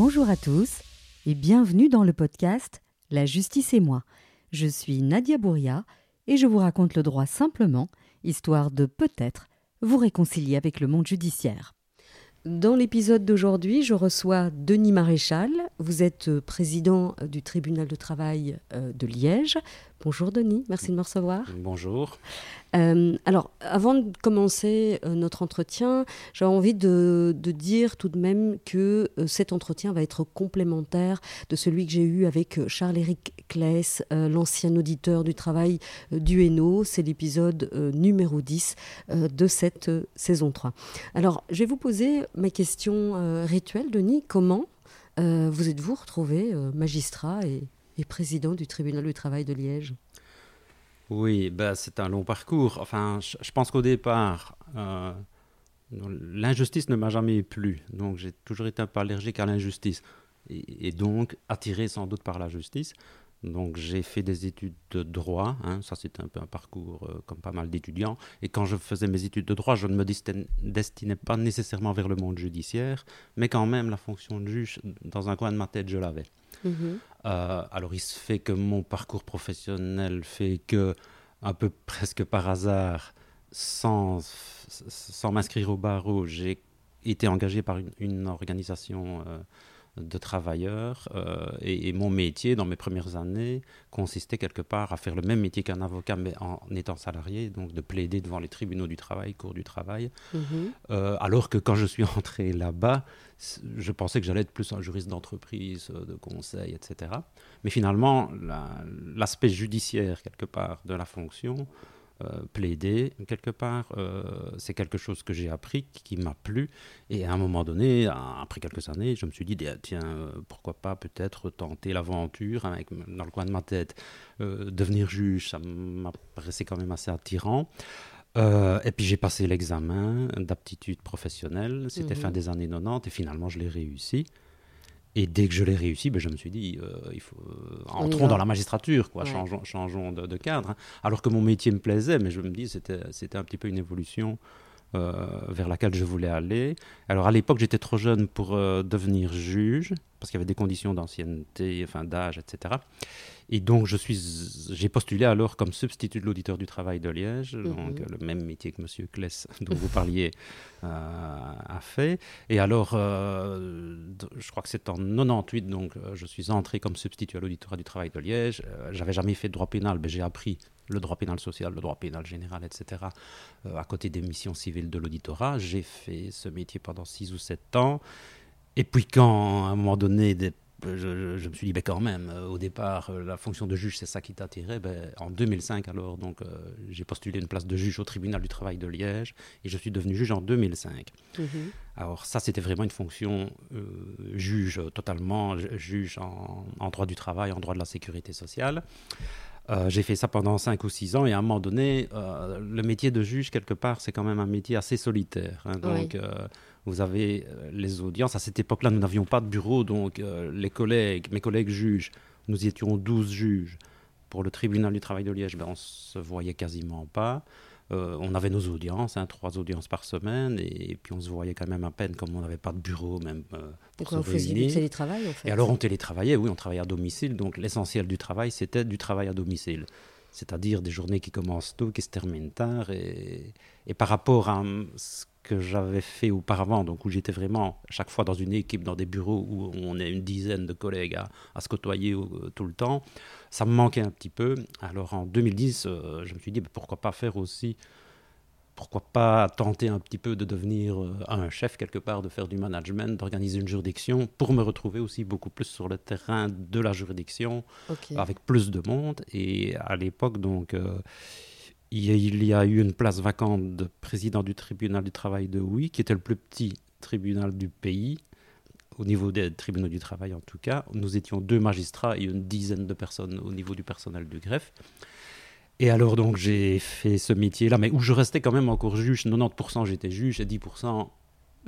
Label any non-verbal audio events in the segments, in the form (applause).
Bonjour à tous et bienvenue dans le podcast La justice et moi. Je suis Nadia Bouria et je vous raconte le droit simplement, histoire de peut-être vous réconcilier avec le monde judiciaire. Dans l'épisode d'aujourd'hui, je reçois Denis Maréchal. Vous êtes euh, président euh, du tribunal de travail euh, de Liège. Bonjour Denis, merci de me recevoir. Bonjour. Alors, avant de commencer notre entretien, j'ai envie de, dire tout de même que cet entretien va être complémentaire de celui que j'ai eu avec Charles-Éric Claes, l'ancien auditeur du travail du Hainaut. C'est l'épisode numéro 10 de cette saison 3. Alors, je vais vous poser ma question rituelle, Denis. Comment euh, vous êtes-vous retrouvé euh, magistrat et, président du tribunal du travail de Liège? Oui, ben, c'est un long parcours. Enfin, je, pense qu'au départ, euh, l'injustice ne m'a jamais plu. Donc j'ai toujours été un peu allergique à l'injustice. et, donc attiré sans doute par la justice. Donc j'ai fait des études de droit, hein. ça c'était un peu un parcours euh, comme pas mal d'étudiants. Et quand je faisais mes études de droit, je ne me destinais pas nécessairement vers le monde judiciaire, mais quand même la fonction de juge, dans un coin de ma tête, je l'avais. Mhm. Euh, alors il se fait que mon parcours professionnel fait que, un peu (laughs) presque par hasard, sans, sans m'inscrire au barreau, j'ai été engagé par une, organisation... Euh, de travailleurs euh, et, mon métier dans mes premières années consistait quelque part à faire le même métier qu'un avocat mais en étant salarié, donc de plaider devant les tribunaux du travail, cours du travail. Mhm. Euh, alors que quand je suis (laughs) entré là-bas, je pensais que j'allais être plus un juriste d'entreprise, de conseil, etc. Mais finalement, l'aspect judiciaire quelque part de la fonction euh, plaider quelque part. Euh, c'est quelque chose que j'ai appris, qui m'a plu. Et à un moment donné, après quelques années, je me suis dit, tiens, euh, pourquoi pas peut-être tenter l'aventure avec, dans le coin de ma tête. devenir juge, ça m'apparaissait quand même assez attirant. et puis j'ai passé l'examen d'aptitude professionnelle, c'était fin mhm. des années 90 et finalement je l'ai réussi. Et dès que je l'ai réussi, ben, je me suis dit, euh, il faut, euh, entrons dans la magistrature, quoi, changeons, changeons de, cadre. Hein. Alors que mon métier me plaisait, mais je me dis, c'était, c'était un petit peu une évolution euh, vers laquelle je voulais aller. Alors à l'époque, j'étais trop jeune pour devenir juge, parce qu'il y avait des conditions d'ancienneté, enfin d'âge, etc. Et donc, je suis, j'ai postulé alors comme substitut de l'auditeur du travail de Liège, mhm. donc le même métier que M. Kless, (laughs) dont vous parliez, euh, a fait. Et alors, euh, je crois que c'est en 98, donc euh, je suis entré comme substitut à l'auditorat du travail de Liège. J'avais jamais fait de droit pénal, mais j'ai appris le droit pénal social, le droit pénal général, etc., à côté des missions civiles de l'auditorat. J'ai fait ce métier pendant 6 ou 7 ans. Et puis quand, à un moment donné, des je, me suis dit, ben quand même, euh, au départ, euh, la fonction de juge, c'est ça qui t'attirait. Ben, en 2005, alors, donc, euh, j'ai postulé une place de juge au tribunal du travail de Liège et je suis devenu juge en 2005. Mhm. Alors, ça, c'était vraiment une fonction juge totalement, juge en, droit du travail, en droit de la sécurité sociale. J'ai fait ça pendant 5 ou 6 ans et à un moment donné, le métier de juge, quelque part, c'est quand même un métier assez solitaire. Hein. donc, vous avez euh, les audiences. À cette époque-là, nous n'avions pas de bureau, donc euh, les collègues, mes collègues juges, nous étions 12 juges. Pour le tribunal du travail de Liège, ben, on ne se voyait quasiment pas. Euh, on avait nos audiences, hein, trois audiences par semaine, et, puis on se voyait quand même à peine comme on n'avait pas de bureau même pour se réunir. du télétravail en fait Et alors on télétravaillait, oui, on travaillait à domicile, donc l'essentiel du travail c'était du travail à domicile. C'est-à-dire des journées qui commencent tôt, qui se terminent tard, et, et par rapport à ce que j'avais fait auparavant, donc où j'étais vraiment chaque fois dans une équipe, dans des bureaux où on est une dizaine de collègues à, se côtoyer euh, tout le temps, ça me manquait un petit peu. Alors en 2010, euh, je me suis dit pourquoi pas faire aussi, pourquoi pas tenter un petit peu de devenir euh, un chef quelque part, de faire du management, d'organiser une juridiction pour me retrouver aussi beaucoup plus sur le terrain de la juridiction avec plus de monde. Et à l'époque, donc il y a eu une place vacante de président du tribunal du travail de Huy, qui était le plus petit tribunal du pays, au niveau des tribunaux du travail en tout cas. Nous étions deux magistrats et une dizaine de personnes au niveau du personnel du greffe. Et alors donc j'ai fait ce métier-là, mais où je restais quand même encore juge. 90% j'étais juge et 10%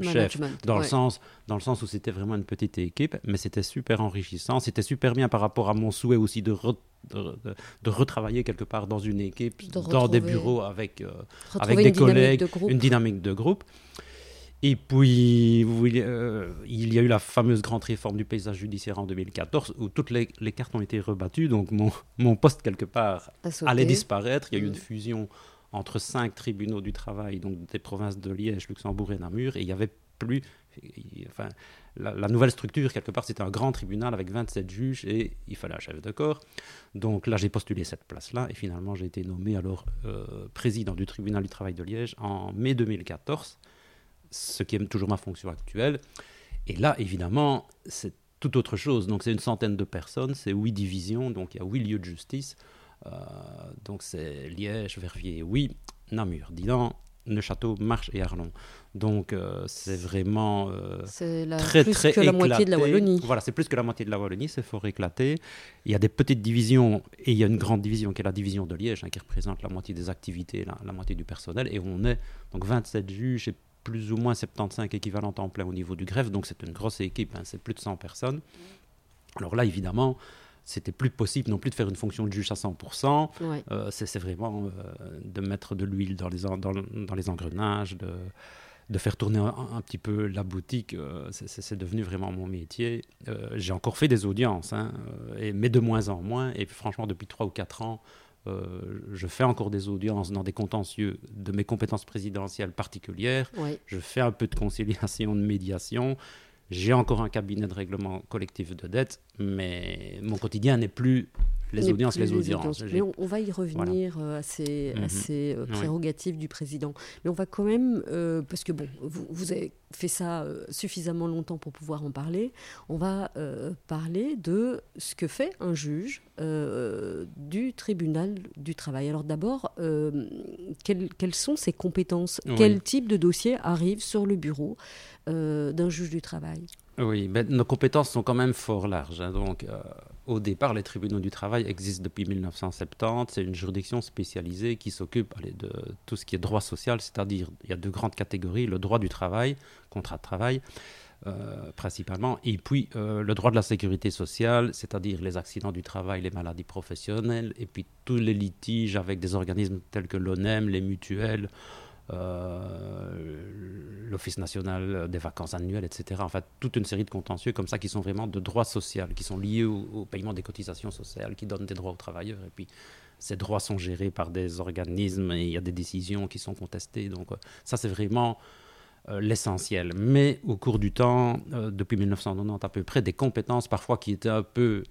chef, dans, le sens, dans le sens où c'était vraiment une petite équipe, mais c'était super enrichissant, c'était super bien par rapport à mon souhait aussi de, de, retravailler quelque part dans une équipe, dans des bureaux avec, euh, avec des collègues, une dynamique de groupe. Et puis, euh, il y a eu la fameuse grande réforme du paysage judiciaire en 2014 où toutes les, cartes ont été rebattues. Donc, mon, mon poste, quelque part, allait disparaître. Il y a eu une mm. fusion entre cinq tribunaux du travail, donc des provinces de Liège, Luxembourg et Namur. Et il n'y avait plus. Enfin, la, nouvelle structure, quelque part, c'était un grand tribunal avec 27 juges et il fallait un chef de corps. Donc là, j'ai postulé cette place-là et finalement, j'ai été nommé alors euh, président du tribunal du travail de Liège en mai 2014 ce qui est toujours ma fonction actuelle. Et là, évidemment, c'est tout autre chose. Donc, c'est une centaine de personnes, c'est huit divisions, donc il y a huit lieux de justice. Euh, donc, c'est Liège, Verviers, oui, Namur, Dinan, Neuchâteau, Marche et Arlon. Donc, euh, c'est vraiment euh, c'est très, plus très que la moitié de la Wallonie. Voilà, c'est plus que la moitié de la Wallonie, c'est fort éclaté. Il y a des petites divisions et il y a une grande division qui est la division de Liège, hein, qui représente la moitié des activités, la, la, moitié du personnel. Et on est donc 27 juges et plus ou moins 75 équivalents temps plein au niveau du greffe, donc c'est une grosse équipe, hein, c'est plus de 100 personnes. Alors là, évidemment, c'était plus possible non plus de faire une fonction de juge à 100%. Euh, c'est vraiment euh, de mettre de l'huile dans les, dans, les engrenages, de, de faire tourner un, petit peu la boutique. Euh, c'est devenu vraiment mon métier. J'ai encore fait des audiences, hein, et, mais de moins en moins. Et franchement, depuis 3 ou 4 ans, euh, je fais encore des audiences dans des contentieux de mes compétences présidentielles particulières. Je fais un peu de conciliation, de médiation. J'ai encore un cabinet de règlement collectif de dette, mais mon quotidien n'est plus les audiences, les, audiences. Mais on, va y revenir euh, à ces, mhm. euh, prérogatives du président. Mais on va quand même, euh, parce que bon, vous, avez fait ça suffisamment longtemps pour pouvoir en parler, on va parler de ce que fait un juge du tribunal du travail. Alors d'abord, quelles, sont ses compétences? Quel type de dossier arrive sur le bureau d'un juge du travail? Oui, mais nos compétences sont quand même fort larges. Hein. donc, euh, au départ, les tribunaux du travail existent depuis 1970. C'est une juridiction spécialisée qui s'occupe de tout ce qui est droit social, c'est-à-dire il y a deux grandes catégories le droit du travail, contrat de travail. Euh, principalement, et puis euh, le droit de la sécurité sociale, c'est-à-dire les accidents du travail, les maladies professionnelles, et puis tous les litiges avec des organismes tels que l'ONEM, les mutuelles, l'Office national des vacances annuelles, etc. En fait, toute une série de contentieux comme ça qui sont vraiment de droits sociaux, qui sont liés au, paiement des cotisations sociales, qui donnent des droits aux travailleurs. Et puis, ces droits sont gérés par des organismes et il y a des décisions qui sont contestées. Donc, euh, ça, c'est vraiment euh, l'essentiel. Mais au cours du temps, depuis 1990 à peu près, des compétences parfois qui étaient un peu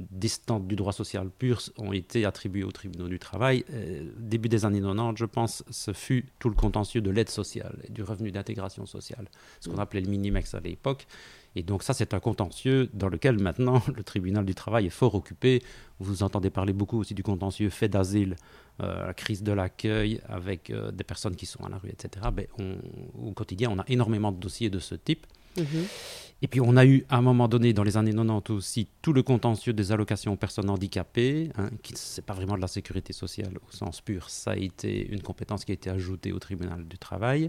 distantes du droit social pur ont été attribuées aux tribunaux du travail. Euh, début des années 90, je pense, ce fut tout le contentieux de l'aide sociale et du revenu d'intégration sociale, ce qu'on mm. appelait le minimex à l'époque. Et donc ça, c'est un contentieux dans lequel maintenant (laughs) le tribunal du travail est fort occupé. Vous entendez parler beaucoup aussi du contentieux fait d'asile, euh, la crise de l'accueil avec euh, des personnes qui sont à la rue, etc. Ben, au quotidien, on a énormément de dossiers de ce type. Mm-hmm. Et puis on a eu à un moment donné, dans les années 90 aussi, tout le contentieux des allocations aux personnes handicapées, hein, qui n'est pas vraiment de la sécurité sociale au sens pur, ça a été une compétence qui a été ajoutée au tribunal du travail.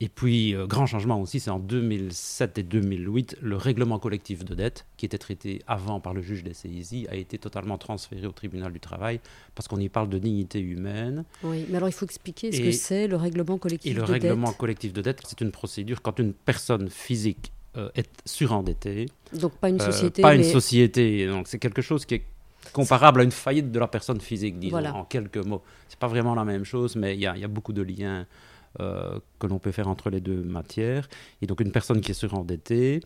Et puis, euh, grand changement aussi, c'est en 2007 et 2008, le règlement collectif de dette, qui était traité avant par le juge des CISI, a été totalement transféré au tribunal du travail, parce qu'on y parle de dignité humaine. Oui, mais alors il faut expliquer ce que c'est le règlement collectif de dette. Et le règlement collectif de dette, c'est une procédure quand une personne physique euh, est surendetté. Donc pas une euh, société. pas une société. Donc c'est quelque chose qui est comparable à une faillite de la personne physique, disons, en quelques mots. C'est pas vraiment la même chose, mais il y, a beaucoup de liens que l'on peut faire entre les deux matières. Et donc une personne qui est surendettée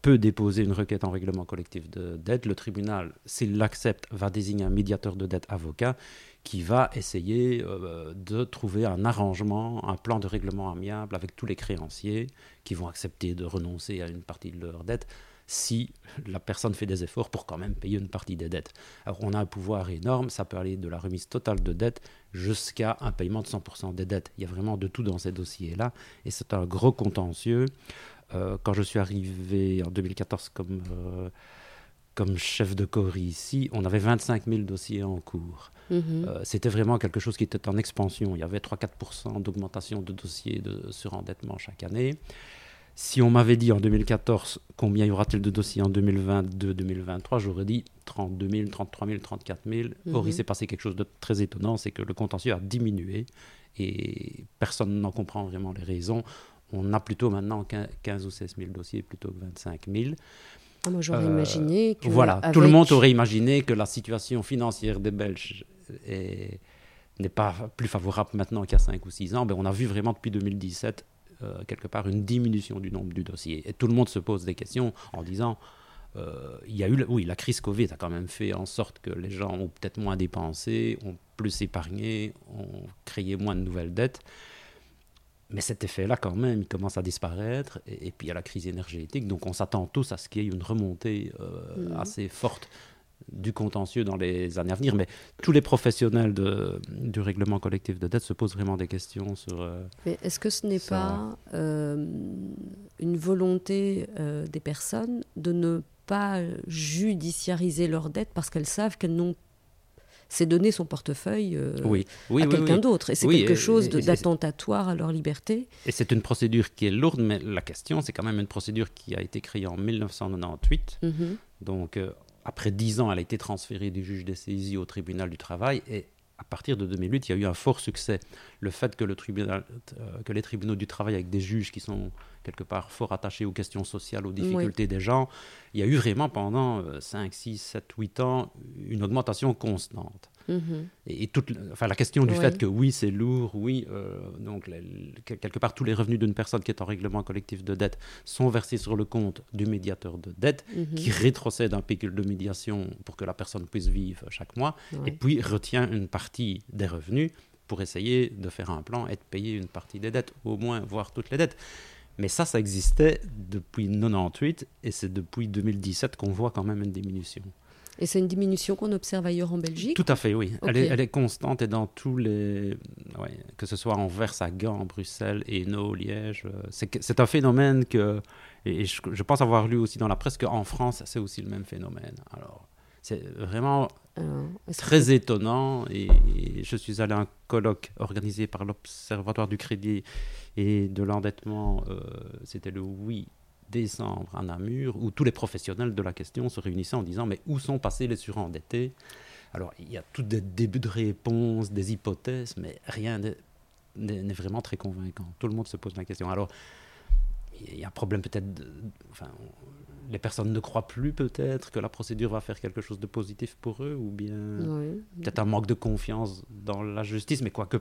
peut déposer une requête en règlement collectif de dette. Le tribunal, s'il l'accepte, va désigner un médiateur de dette avocat qui va essayer euh, de trouver un arrangement, un plan de règlement amiable avec tous les créanciers qui vont accepter de renoncer à une partie de leur dette si la personne fait des efforts pour quand même payer une partie des dettes. Alors on a un pouvoir énorme, ça peut aller de la remise totale de dettes jusqu'à un paiement de 100% des dettes. Il y a vraiment de tout dans ces dossiers-là et c'est un gros contentieux. Euh, quand je suis arrivé en 2014 comme, euh, comme chef de corps ici, on avait 25 000 dossiers en cours. Mhm. Euh, c'était vraiment quelque chose qui était en expansion. Il y avait 3-4% d'augmentation de dossiers de surendettement chaque année. Si on m'avait dit en 2014 combien y aura-t-il de dossiers en 2022-2023, j'aurais dit 32 000, 33 000, 34 000. Or, il s'est passé quelque chose de très étonnant, c'est que le contentieux a diminué et personne n'en comprend vraiment les raisons. on a plutôt maintenant 15 ou 16 000 dossiers plutôt que 25 000. Ah, moi, j'aurais imaginé que. Voilà, tout le monde aurait imaginé que la situation financière des Belges n'est pas plus favorable maintenant qu'il y a 5 ou 6 ans. Ben, on a vu vraiment depuis 2017, quelque part, une diminution du nombre du dossier. Et tout le monde se pose des questions en disant euh, il y a eu, oui, la crise Covid a quand même fait en sorte que les gens ont peut-être moins dépensé, ont plus épargné, ont créé moins de nouvelles dettes. Mais cet effet-là, quand même, il commence à disparaître. Et, puis il y a la crise énergétique. Donc on s'attend tous à ce qu'il y ait une remontée euh, mmh. assez forte du contentieux dans les années à venir. Mais tous les professionnels de, du règlement collectif de dette se posent vraiment des questions sur. Euh, mais est-ce que ce n'est pas une volonté des personnes de ne pas judiciariser leurs dettes parce qu'elles savent qu'elles n'ont c'est donner son portefeuille euh, à quelqu'un d'autre. Et c'est quelque chose d'attentatoire à leur liberté. Et c'est une procédure qui est lourde, mais la question, c'est quand même une procédure qui a été créée en 1998. Mhm. Donc, euh, après dix ans, elle a été transférée du juge des saisies au tribunal du travail. Et à partir de 2008, il y a eu un fort succès. Le fait que, le tribunal, euh, que les tribunaux du travail, avec des juges qui sont quelque part fort attaché aux questions sociales, aux difficultés des gens. Il y a eu vraiment pendant 5, 6, 7, 8 ans une augmentation constante. Mhm. Et, toute, enfin, la question du fait que oui, c'est lourd, oui, euh, donc quelque part tous les revenus d'une personne qui est en règlement collectif de dette sont versés sur le compte du médiateur de dette, mhm. qui rétrocède un pécule de médiation pour que la personne puisse vivre chaque mois, et puis retient une partie des revenus pour essayer de faire un plan et de payer une partie des dettes, au moins voir toutes les dettes. Mais ça, ça existait depuis 98 et c'est depuis 2017 qu'on voit quand même une diminution. Et c'est une diminution qu'on observe ailleurs en Belgique Tout à fait, oui. Elle, est, elle, est, constante et dans tous les. que ce soit en Vers, à Gand, Bruxelles, Hainaut, Liège. Euh, c'est un phénomène que. Et je, je, pense avoir lu aussi dans la presse qu'en France, c'est aussi le même phénomène. Alors, c'est vraiment très étonnant. Et, je suis allé à un colloque organisé par l'Observatoire du crédit et de l'endettement. Euh, c'était le 8 décembre à Namur, où tous les professionnels de la question se réunissaient en disant Mais où sont passés les surendettés? Alors, il y a tout des débuts de réponse, des hypothèses, mais rien n'est vraiment très convaincant. Tout le monde se pose la question. Alors, il y a un problème peut-être. Enfin, les personnes ne croient plus peut-être que la procédure va faire quelque chose de positif pour eux, ou bien peut-être un manque de confiance dans la justice, mais quoique,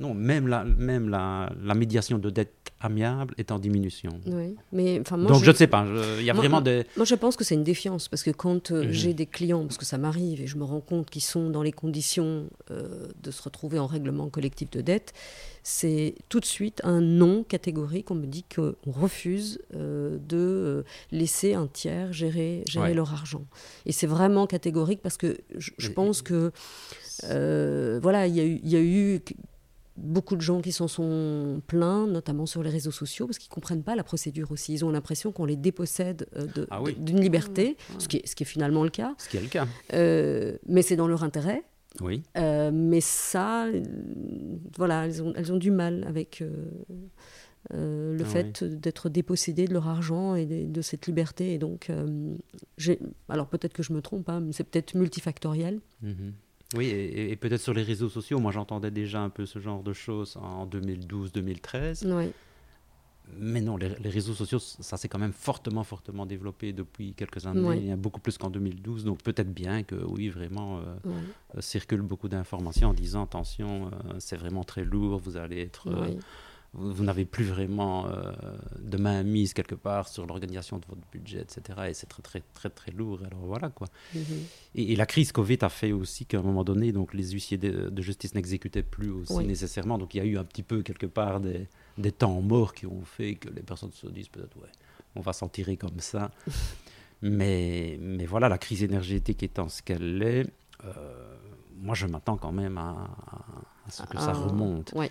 non, même la, même la, la médiation de dette amiable est en diminution. Oui. Mais, moi, Donc je ne sais pas, il y a vraiment des... Moi je pense que c'est une défiance, parce que quand euh, mhm. j'ai des clients, parce que ça m'arrive, et je me rends compte qu'ils sont dans les conditions euh, de se retrouver en règlement collectif de dette, c'est tout de suite un non catégorique. On me dit qu'on refuse euh, de laisser un tiers gérer, gérer leur argent. Et c'est vraiment catégorique parce que je, pense que voilà, il y, y, a eu beaucoup de gens qui s'en sont plaints, notamment sur les réseaux sociaux, parce qu'ils ne comprennent pas la procédure aussi. Ils ont l'impression qu'on les dépossède euh, ah d'une liberté, ah. ce, qui est, ce qui est finalement le cas. Ce qui est le cas. Euh, mais c'est dans leur intérêt. Oui. Euh, mais ça, voilà, elles ont, elles ont, du mal avec le ah fait d'être dépossédées de leur argent et de, cette liberté. Et donc, alors peut-être que je me trompe, hein, mais c'est peut-être multifactoriel. Mm-hmm. Oui, et, peut-être sur les réseaux sociaux, moi j'entendais déjà un peu ce genre de choses en 2012-2013. Oui. Mais non, les, réseaux sociaux, ça s'est quand même fortement, fortement développé depuis quelques années. Beaucoup plus qu'en 2012. Donc peut-être bien que, oui, vraiment, euh, euh, circulent beaucoup d'informations en disant, attention, euh, c'est vraiment très lourd, vous allez être vous, n'avez plus vraiment euh, de main mise quelque part sur l'organisation de votre budget, etc. Et c'est très, très, très, très lourd. Alors voilà quoi. Mhm. et, la crise Covid a fait aussi qu'à un moment donné, donc, les huissiers de, justice n'exécutaient plus aussi nécessairement. Donc il y a eu un petit peu quelque part des, des, temps morts qui ont fait que les personnes se disent peut-être, ouais, on va s'en tirer comme ça. (laughs) mais, mais voilà, la crise énergétique étant ce qu'elle est, euh, moi je m'attends quand même à, ce que ça remonte. Ouais.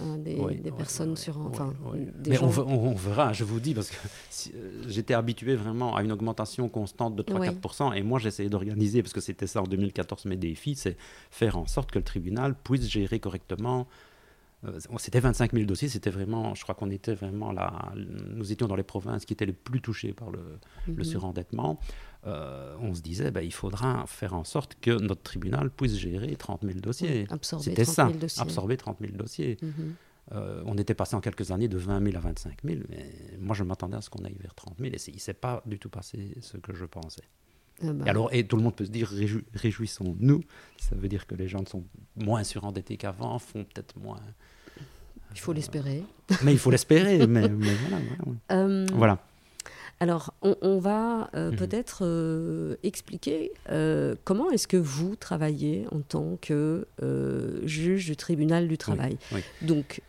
Hein, des, personnes sur. Enfin, Mais on, verra, je vous dis, parce que (laughs) euh, j'étais habitué vraiment à une augmentation constante de 3-4%, et moi j'essayais d'organiser, parce que c'était ça en 2014 mes défis, c'est faire en sorte que le tribunal puisse gérer correctement. C'était 25 000 dossiers, c'était vraiment, je crois qu'on était vraiment là, nous étions dans les provinces qui étaient les plus touchées par le, le mhm. surendettement. Euh, on se disait, ben, il faudra faire en sorte que notre tribunal puisse gérer 30 000 dossiers. C'était ça, absorber 30 000 dossiers. Mhm. euh, on était passé en quelques années de 20 000 à 25 000. Mais moi, je m'attendais à ce qu'on aille vers 30 000. Et il ne s'est pas du tout passé ce que je pensais. Ah bah. et, alors, et tout le monde peut se dire réjouissons-nous. Ça veut dire que les gens sont moins surendettés qu'avant, font peut-être moins. Il faut l'espérer. Mais il faut l'espérer. mais, voilà. voilà. (laughs) voilà. Alors, on, va euh, mhm. peut-être euh, expliquer euh, comment est-ce que vous travaillez en tant que juge du tribunal du travail. Donc,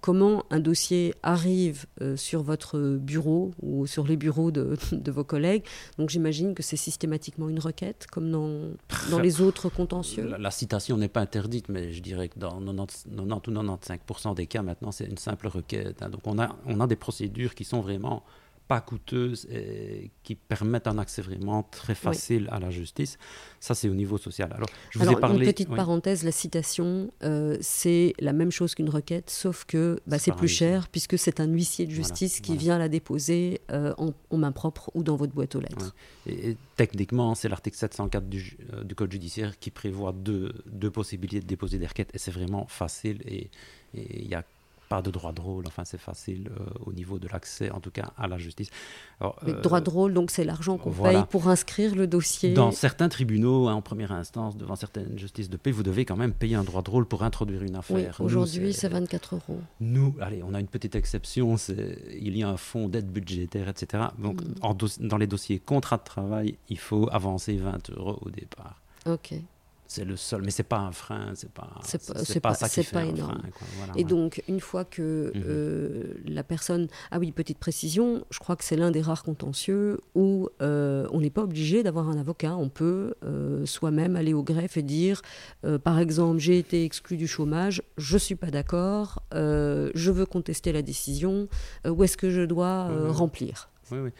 comment un dossier arrive sur votre bureau ou sur les bureaux (laughs) de, vos collègues. Donc, j'imagine que c'est systématiquement une requête, comme dans, dans les autres contentieux. La, citation n'est pas interdite, mais je dirais que dans 90, ou 95% des cas, maintenant, c'est une simple requête. Hein. Donc, on a, on a des procédures qui sont vraiment pas coûteuses et qui permettent un accès vraiment très facile à la justice. Ça, c'est au niveau social. Alors, je vous ai parlé. Une petite parenthèse, la citation, euh, c'est la même chose qu'une requête, sauf que bah, c'est plus cher puisque c'est un huissier de justice qui vient la déposer euh, en, main propre ou dans votre boîte aux lettres. Et, techniquement, c'est l'article 704 du, euh, du, Code judiciaire qui prévoit deux, deux possibilités de déposer des requêtes et c'est vraiment facile et il y a pas de droit de rôle. Enfin, c'est facile euh, au niveau de l'accès, en tout cas, à la justice. Alors, droit de euh, rôle, donc c'est l'argent qu'on paye pour inscrire le dossier. Dans certains tribunaux, hein, en première instance, devant certaines justices de paix, vous devez quand même payer un droit de rôle pour introduire une affaire. Oui, Aujourd'hui, c'est 24 euros. Nous, allez, on a une petite exception, il y a un fonds d'aide budgétaire, etc. Donc, mm. dans les dossiers contrat de travail, il faut avancer 20 euros au départ. Ok c'est le seul, mais c'est pas un frein, c'est pas, c'est pas, ça qui fait pas énorme. et donc, une fois que mhm. euh, la personne, ah oui, petite précision, je crois que c'est l'un des rares contentieux où euh, on n'est pas obligé d'avoir un avocat, on peut euh, soi-même aller au greffe et dire, par exemple, j'ai été exclu du chômage, je suis pas d'accord, je veux contester la décision, où est-ce que je dois remplir? Oui, oui.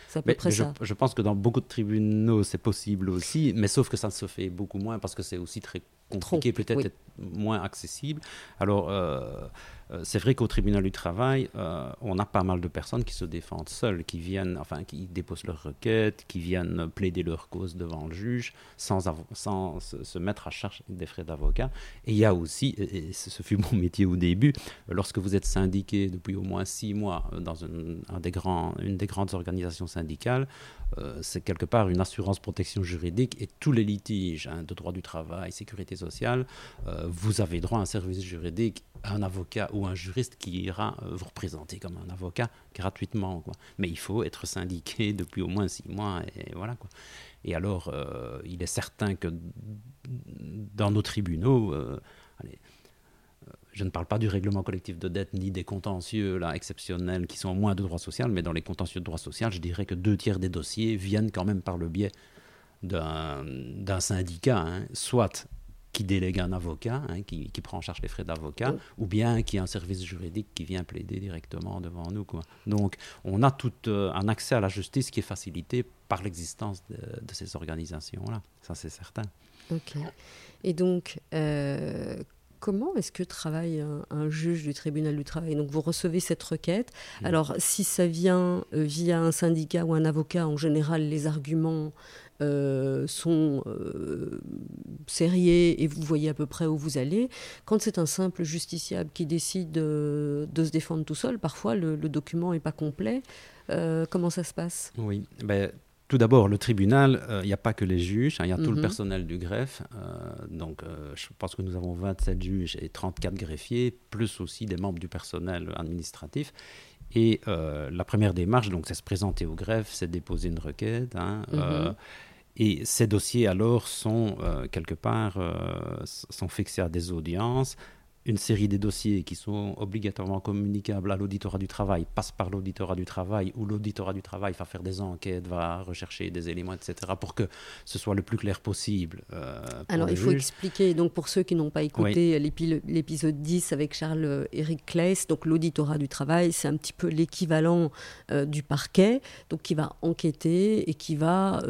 Je, pense que dans beaucoup de tribunaux, c'est possible aussi, mais sauf que ça se fait beaucoup moins parce que c'est aussi très compliqué, peut-être moins accessible. Alors, euh, c'est vrai qu'au tribunal du travail, euh, on a pas mal de personnes qui se défendent seules, qui viennent, enfin, qui déposent leurs requêtes, qui viennent plaider leur cause devant le juge sans, se, mettre à charge des frais d'avocat. Et il y a aussi, et ce fut mon (laughs) métier au début, lorsque vous êtes syndiqué depuis au moins six mois dans des grands, une des grandes organisations syndicales, c'est quelque part une assurance protection juridique et tous les litiges hein, de droit du travail, sécurité sociale, vous avez droit à un service juridique, à un avocat ou un juriste qui ira euh, vous représenter comme un avocat gratuitement. Mais il faut être syndiqué (laughs) depuis au moins six mois. Et alors, euh, il est certain que dans nos tribunaux, euh, je ne parle pas du règlement collectif de dette ni des contentieux là, exceptionnels qui sont moins de droit social, mais dans les contentieux de droit social, je dirais que deux tiers des dossiers viennent quand même par le biais d'un syndicat, hein, soit qui délègue un avocat, hein, qui, prend en charge les frais d'avocat, ou bien qui a un service juridique qui vient plaider directement devant nous. Quoi. Donc, on a tout euh, un accès à la justice qui est facilité par l'existence de, ces organisations-là. Ça, c'est certain. Ok. Et donc, euh, comment est-ce que travaille un, juge du tribunal du travail? Donc vous recevez cette requête. Mmh. Alors si ça vient euh, via un syndicat ou un avocat, en général les arguments euh, sont euh, serrés et vous voyez à peu près où vous allez. Quand c'est un simple justiciable qui décide de, se défendre tout seul, parfois le, document n'est pas complet. Euh, comment ça se passe? Oui, ben, tout d'abord, le tribunal, il n'y a pas que les juges, hein, il y a tout le mhm. personnel du greffe. donc, je pense que nous avons 27 juges et 34 greffiers, plus aussi des membres du personnel administratif. Et la première démarche, donc, c'est se présenter au greffe, c'est déposer une requête. Hein, mhm. Et ces dossiers, alors, sont euh, quelque part euh, sont fixés à des audiences. Une série des dossiers qui sont obligatoirement communicables à l'auditorat du travail passent par l'auditorat du travail, où l'auditorat du travail va faire des enquêtes, va rechercher des éléments, etc., pour que ce soit le plus clair possible. Euh, alors, il faut expliquer, donc pour ceux qui n'ont pas écouté l'épisode 10 avec Charles-Éric Claes, donc l'auditorat du travail, c'est un petit peu l'équivalent du parquet, donc qui va enquêter et qui va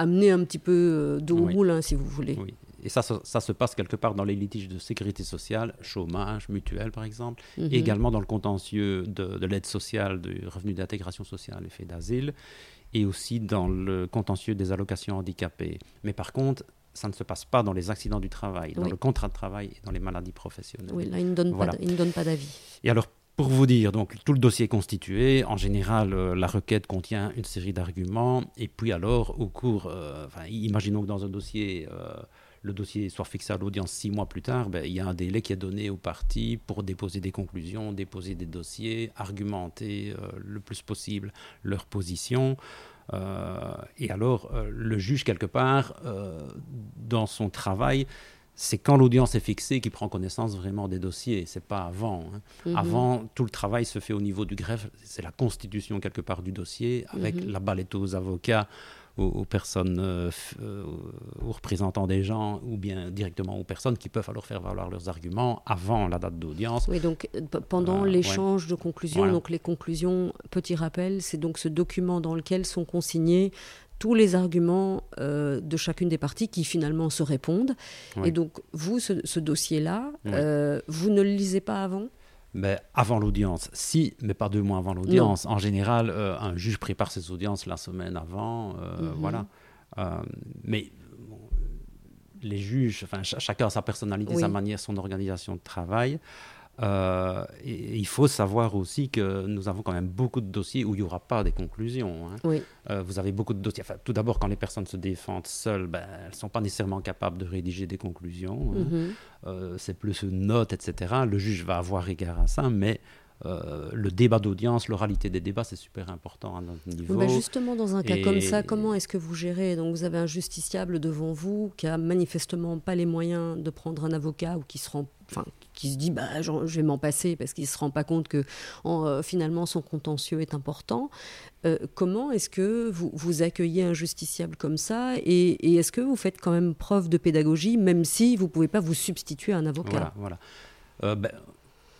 amener un petit peu euh, d'eau au moulin, si vous voulez. Oui. Et ça, ça, se passe quelque part dans les litiges de sécurité sociale, chômage, mutuel par exemple, et mhm. également dans le contentieux de, l'aide sociale, du revenu d'intégration sociale, effet d'asile, et aussi dans le contentieux des allocations handicapées. Mais par contre, ça ne se passe pas dans les accidents du travail, dans le contrat de travail et dans les maladies professionnelles. Oui, là, il ne donne pas d'avis. Et alors, pour vous dire, donc tout le dossier est constitué. En général, euh, la requête contient une série d'arguments. Et puis alors, au cours, euh, imaginons que dans un dossier, euh, le dossier soit fixé à l'audience six mois plus tard, ben, il y a un délai qui est donné aux parties pour déposer des conclusions, déposer des dossiers, argumenter le plus possible leur position. et alors, le juge, quelque part, dans son travail, c'est quand l'audience est fixée qu'il prend connaissance vraiment des dossiers, c'est pas avant. Hein. Mhm. Avant, tout le travail se fait au niveau du greffe, c'est la constitution quelque part du dossier, avec mhm. la balle aux avocats, aux, personnes, euh, euh, aux représentants des gens, ou bien directement aux personnes qui peuvent alors faire valoir leurs arguments avant la date d'audience. Oui, donc euh, pendant l'échange de conclusions, donc les conclusions, petit rappel, c'est donc ce document dans lequel sont consignés tous les arguments euh, de chacune des parties qui finalement se répondent. Et donc, vous, ce, dossier-là, euh, vous ne le lisez pas avant? Mais avant l'audience, si, mais pas deux mois avant l'audience. En général, euh, un juge prépare ses audiences la semaine avant, mhm. voilà. mais les juges, enfin, chacun a sa personnalité, sa manière, son organisation de travail. Euh, et, il faut savoir aussi que nous avons quand même beaucoup de dossiers où il n'y aura pas des conclusions. Hein. Euh, vous avez beaucoup de dossiers. Enfin, tout d'abord, quand les personnes se défendent seules, ben, elles ne sont pas nécessairement capables de rédiger des conclusions. Hein. Mhm. Euh, c'est plus une note, etc. Le juge va avoir égard à ça, mais le débat d'audience, l'oralité des débats, c'est super important à notre niveau. Ben, justement, dans un cas comme ça, comment est-ce que vous gérez? Donc, vous avez un justiciable devant vous qui a manifestement pas les moyens de prendre un avocat ou qui se rend, enfin, qui se dit bah, je vais m'en passer parce qu'il ne se rend pas compte que euh, finalement son contentieux est important. Euh, comment est-ce que vous, vous accueillez un justiciable comme ça et, est-ce que vous faites quand même preuve de pédagogie même si vous ne pouvez pas vous substituer à un avocat? Voilà, euh, ben,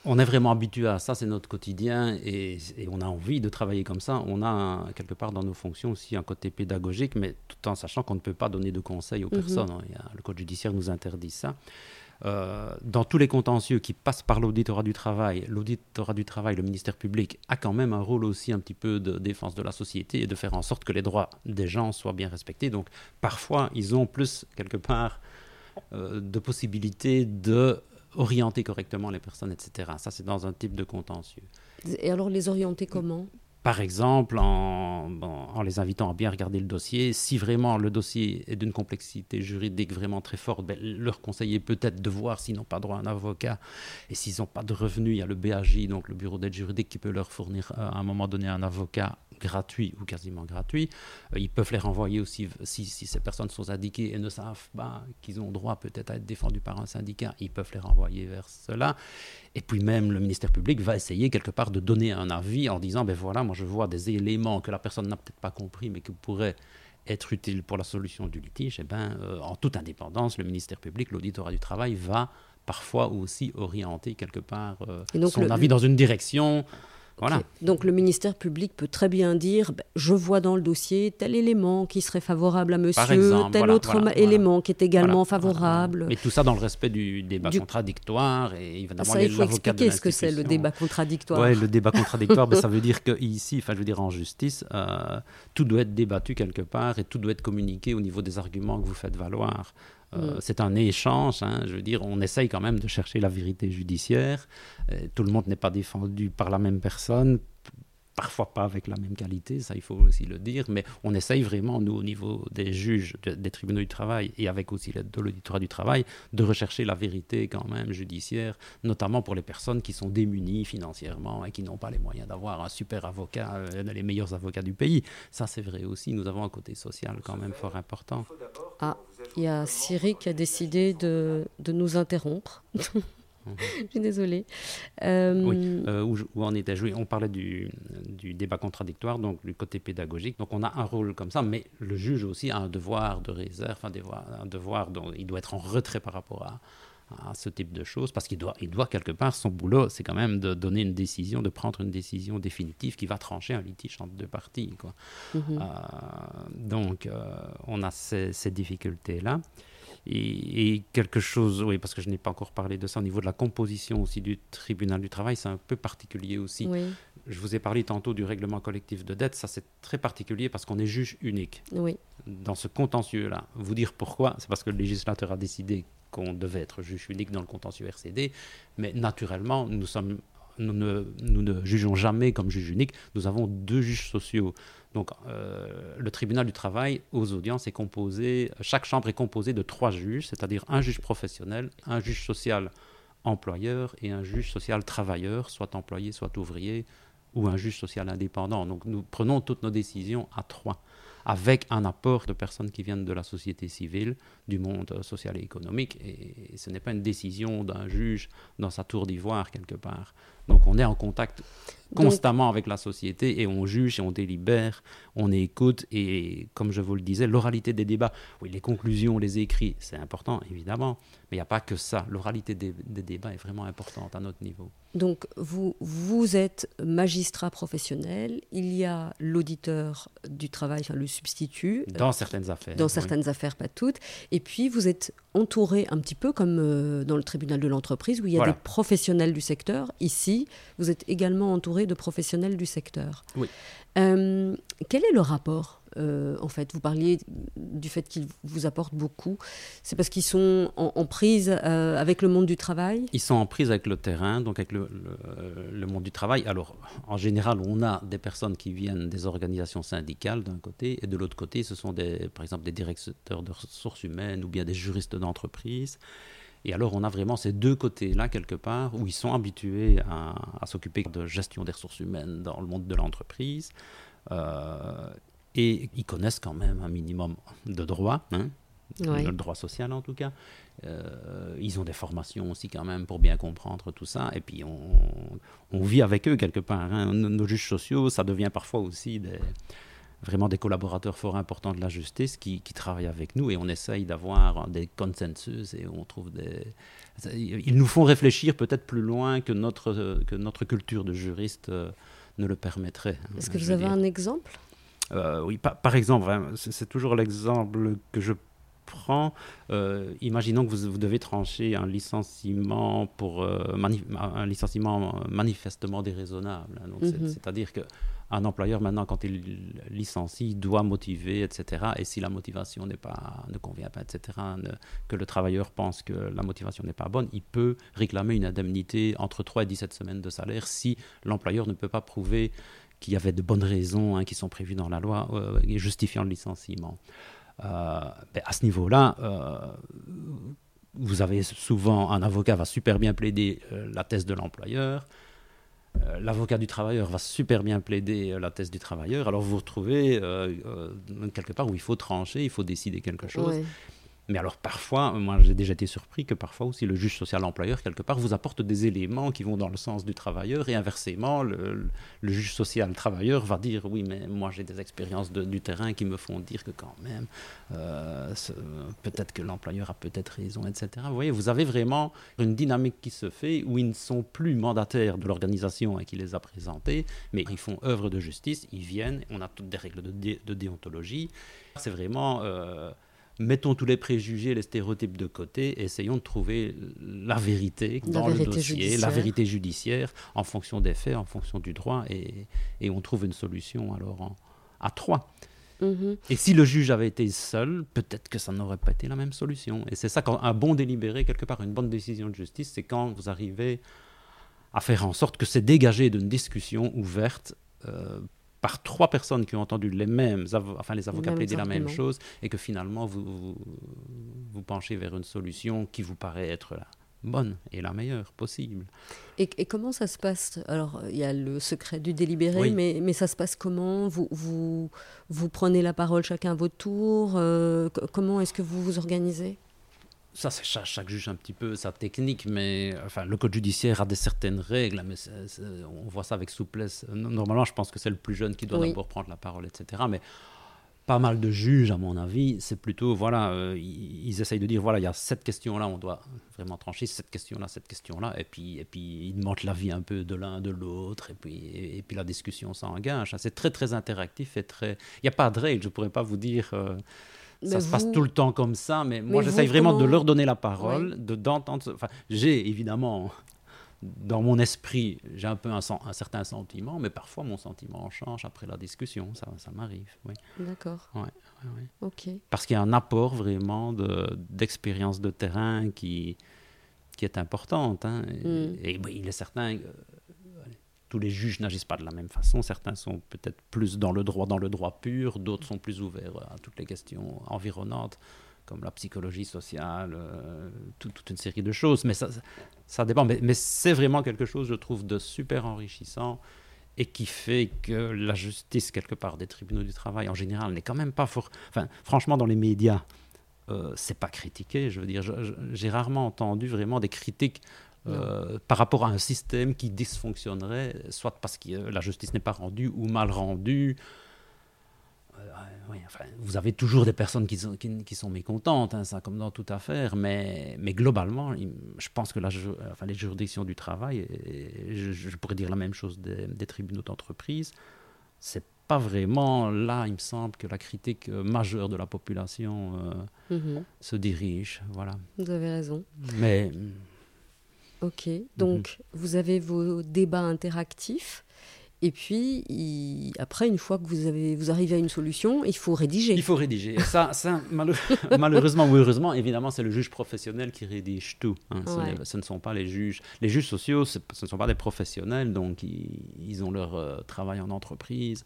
on est vraiment habitué à ça, c'est notre quotidien et, on a envie de travailler comme ça. On a quelque part dans nos fonctions aussi un côté pédagogique, mais tout en sachant qu'on ne peut pas donner de conseils aux mhm. personnes. Hein. le code judiciaire nous interdit ça. Euh, dans tous les contentieux qui passent par l'auditorat du travail, l'auditorat du travail, le ministère public a quand même un rôle aussi un petit peu de défense de la société et de faire en sorte que les droits des gens soient bien respectés. Donc parfois, ils ont plus, quelque part, euh, de possibilités de orienter correctement les personnes, etc. Ça, c'est dans un type de contentieux. Et alors, les orienter comment? Par exemple, en, les invitant à bien regarder le dossier, si vraiment le dossier est d'une complexité juridique vraiment très forte, ben, leur conseiller peut-être de voir s'ils n'ont pas droit à un avocat. Et s'ils n'ont pas de revenus, il y a le BAJ, donc le bureau d'aide juridique, qui peut leur fournir euh, à un moment donné un avocat gratuit ou quasiment gratuit. Euh, ils peuvent les renvoyer aussi si, ces personnes sont indiquées et ne savent pas qu'ils ont droit peut-être à être défendus par un syndicat. Ils peuvent les renvoyer vers cela. Et puis même le ministère public va essayer quelque part de donner un avis en disant, ben voilà, moi je vois des éléments que la personne n'a peut-être pas compris, mais qui pourraient être utiles pour la solution du litige. Et eh ben, euh, en toute indépendance, le ministère public, l'auditorat du travail va parfois aussi orienter quelque part euh, son avis dans une direction donc le ministère public peut très bien dire ben, je vois dans le dossier tel élément qui serait favorable à monsieur, tel autre élément qui est également favorable. Mais tout ça dans le respect du débat contradictoire et évidemment ça, il faut expliquer ce que c'est le débat contradictoire. Oui, le débat contradictoire, ben, ça (laughs) veut dire qu'ici, enfin je veux dire en justice, euh, tout doit être débattu quelque part et tout doit être communiqué au niveau des arguments que vous faites valoir. Euh, mm. C'est un échange, hein, je veux dire, on essaye quand même de chercher la vérité judiciaire. Euh, tout le monde n'est pas défendu par la même personne, parfois pas avec la même qualité, ça il faut aussi le dire, mais on essaye vraiment, nous, au niveau des juges, des tribunaux du travail et avec aussi l'aide de l'auditorat du travail, de rechercher la vérité quand même judiciaire, notamment pour les personnes qui sont démunies financièrement et qui n'ont pas les moyens d'avoir un super avocat, euh, les meilleurs avocats du pays. Ça c'est vrai aussi, nous avons un côté social quand même fort important. Ah, il y a Siri qui a décidé de, de nous interrompre. (laughs) Je suis désolée. Euh, oui, euh, où, on était joué, on parlait du, du, débat contradictoire, donc du côté pédagogique. Donc on a un rôle comme ça, mais le juge aussi a un devoir de réserve, un devoir dont il doit être en retrait par rapport à, à ce type de choses, parce qu'il doit, il doit quelque part, son boulot, c'est quand même de donner une décision, de prendre une décision définitive qui va trancher un litige entre deux parties. Quoi. Mm-hmm. Euh, donc, on a ces, ces difficultés-là. Et, quelque chose, oui, parce que je n'ai pas encore parlé de ça, au niveau de la composition aussi du tribunal du travail, c'est un peu particulier aussi. je vous ai parlé tantôt du règlement collectif de dette. Ça, c'est très particulier parce qu'on est juge unique. Oui. Dans ce contentieux-là. Vous dire pourquoi C'est parce que le législateur a décidé qu'on devait être juge unique dans le contentieux RCD. Mais naturellement, nous sommes nous ne, nous ne, jugeons jamais comme juge unique, nous avons deux juges sociaux. Donc euh, le tribunal du travail aux audiences est composé, chaque chambre est composée de trois juges, c'est-à-dire un juge professionnel, un juge social employeur et un juge social travailleur, soit employé, soit ouvrier, ou un juge social indépendant. Donc nous prenons toutes nos décisions à trois, avec un apport de personnes qui viennent de la société civile, du monde social et économique, et ce n'est pas une décision d'un juge dans sa tour d'ivoire quelque part. Donc on est en contact constamment avec la société et on juge et on délibère, on écoute et comme je vous le disais, l'oralité des débats, oui, les conclusions, les écrits, c'est important évidemment, mais il n'y a pas que ça. L'oralité des, débats est vraiment importante à notre niveau. Donc vous, vous êtes magistrat professionnel, il y a l'auditeur du travail, enfin le substitut. Dans euh, certaines affaires. Dans certaines affaires, pas toutes. Et puis vous êtes entouré un petit peu comme euh, dans le tribunal de l'entreprise où il y a des professionnels du secteur. Ici, vous êtes également entouré de professionnels du secteur. Oui. Euh, quel est le rapport euh, en fait, vous parliez du fait qu'ils vous apportent beaucoup. C'est parce qu'ils sont en, prise euh, avec le monde du travail? Ils sont en prise avec le terrain, donc avec le, le, monde du travail. Alors, en général, on a des personnes qui viennent des organisations syndicales d'un côté, et de l'autre côté, ce sont des, par exemple des directeurs de ressources humaines ou bien des juristes d'entreprise. Et alors, on a vraiment ces deux côtés-là, quelque part, où ils sont habitués à, s'occuper de gestion des ressources humaines dans le monde de l'entreprise. Euh, et ils connaissent quand même un minimum de droit, hein, le droit social en tout cas. Euh, ils ont des formations aussi quand même pour bien comprendre tout ça. Et puis on, on vit avec eux quelque part. Hein. Nos juges sociaux, ça devient parfois aussi des, vraiment des collaborateurs fort importants de la justice qui, qui travaillent avec nous et on essaye d'avoir des consensus et on trouve des... Ils nous font réfléchir peut-être plus loin que notre, que notre culture de juriste euh, ne le permettrait. Hein, Est-ce que vous avez un exemple? Euh, Oui, par, par exemple, c'est toujours l'exemple que je prends, euh, imaginons que vous, devez trancher un licenciement pour un licenciement manifestement déraisonnable. Hein. Mhm. C'est-à-dire que un employeur, maintenant, quand il licencie, doit motiver, etc. Et si la motivation n'est pas, ne convient pas, etc., que le travailleur pense que la motivation n'est pas bonne, il peut réclamer une indemnité entre 3 et 17 semaines de salaire si l'employeur ne peut pas prouver qu'il y avait de bonnes raisons hein, qui sont prévues dans la loi euh, justifiant le licenciement. Euh, ben, à ce niveau-là, euh, vous avez souvent un avocat va super bien plaider la thèse de l'employeur, l'avocat du travailleur va super bien plaider euh, la thèse du travailleur, alors vous vous retrouvez euh, quelque part où il faut trancher, il faut décider quelque chose. Mais alors parfois, moi j'ai déjà été surpris que parfois aussi le juge social employeur, quelque part, vous apporte des éléments qui vont dans le sens du travailleur et inversement, le, juge social travailleur va dire oui, mais moi j'ai des expériences du terrain qui me font dire que quand même, euh, peut-être que l'employeur a peut-être raison, etc. Vous voyez, vous avez vraiment une dynamique qui se fait où ils ne sont plus mandataires de l'organisation qui les a présentés, mais ils font œuvre de justice, ils viennent, on a toutes des règles de, déontologie. C'est vraiment... Euh, mettons tous les préjugés, les stéréotypes de côté, essayons de trouver la vérité dans le dossier, la vérité judiciaire, en fonction des faits, en fonction du droit, et, on trouve une solution alors à trois. Mhm. Et si le juge avait été seul, peut-être que ça n'aurait pas été la même solution. Et c'est ça, quand un bon délibéré, quelque part, une bonne décision de justice, c'est quand vous arrivez à faire en sorte que c'est dégagé d'une discussion ouverte euh, par trois personnes qui ont entendu les mêmes, enfin les avocats plaider la même chose, et que finalement vous, vous, penchez vers une solution qui vous paraît être la bonne et la meilleure possible. Et, comment ça se passe? Alors, il y a le secret du délibéré, mais, mais, ça se passe comment? Vous, vous, vous prenez la parole chacun à votre tour euh, Comment est-ce que vous vous organisez? Ça, c'est chaque, juge un petit peu sa technique, mais enfin, le code judiciaire a des certaines règles, mais on voit ça avec souplesse. Normalement, je pense que c'est le plus jeune qui doit d'abord prendre la parole, etc. Mais pas mal de juges, à mon avis, c'est plutôt, voilà, euh, ils, essayent de dire, voilà, il y a cette question-là, on doit vraiment trancher, cette question-là, cette question-là, et puis, et puis ils demandent l'avis un peu de l'un, de l'autre, et puis, et, puis la discussion s'engage. C'est très, très interactif et très... Il n'y a pas de règle, je ne pourrais pas vous dire... Euh, ça se passe tout le temps comme ça, mais, moi j'essaye vraiment de leur donner la parole, de d'entendre. Enfin, j'ai évidemment dans mon esprit, j'ai un peu un, un, certain sentiment, mais parfois mon sentiment change après la discussion, ça, ça m'arrive. Oui. D'accord. Ouais, ouais, Ok. Parce qu'il y a un apport vraiment d'expérience de, terrain qui, qui est importante. Hein. Et, mm. il est certain tous les juges n'agissent pas de la même façon. Certains sont peut-être plus dans le droit, dans le droit pur, d'autres sont plus ouverts à toutes les questions environnantes comme la psychologie sociale, euh, toute une série de choses. Mais ça, dépend. Mais, c'est vraiment quelque chose, je trouve, de super enrichissant et qui fait que la justice, quelque part, des tribunaux du travail en général, n'est quand même pas. Enfin, franchement, dans les médias, euh, c'est pas critiqué. Je veux dire, j'ai rarement entendu vraiment des critiques euh, par rapport à un système qui dysfonctionnerait, soit parce que la justice n'est pas rendue ou mal rendue. Euh, enfin, vous avez toujours des personnes qui sont, qui, sont mécontentes, hein, ça comme dans toute affaire, mais, mais globalement, je pense que la, enfin, les juridictions du travail, et je, pourrais dire la même chose des, tribunaux d'entreprise, c'est pas vraiment là, il me semble, que la critique majeure de la population euh, mhm. se dirige. Voilà. Vous avez raison. Mais Ok, donc mhm. vous avez vos débats interactifs. Et puis, après, une fois que vous, avez, vous arrivez à une solution, il faut rédiger. Il faut rédiger. ça, ça (laughs) malheureusement ou heureusement, évidemment, c'est le juge professionnel qui rédige tout. Hein. Ce, ne sont pas les juges. Les juges sociaux, ce ne sont pas des professionnels, donc ils, ont leur euh, travail en entreprise.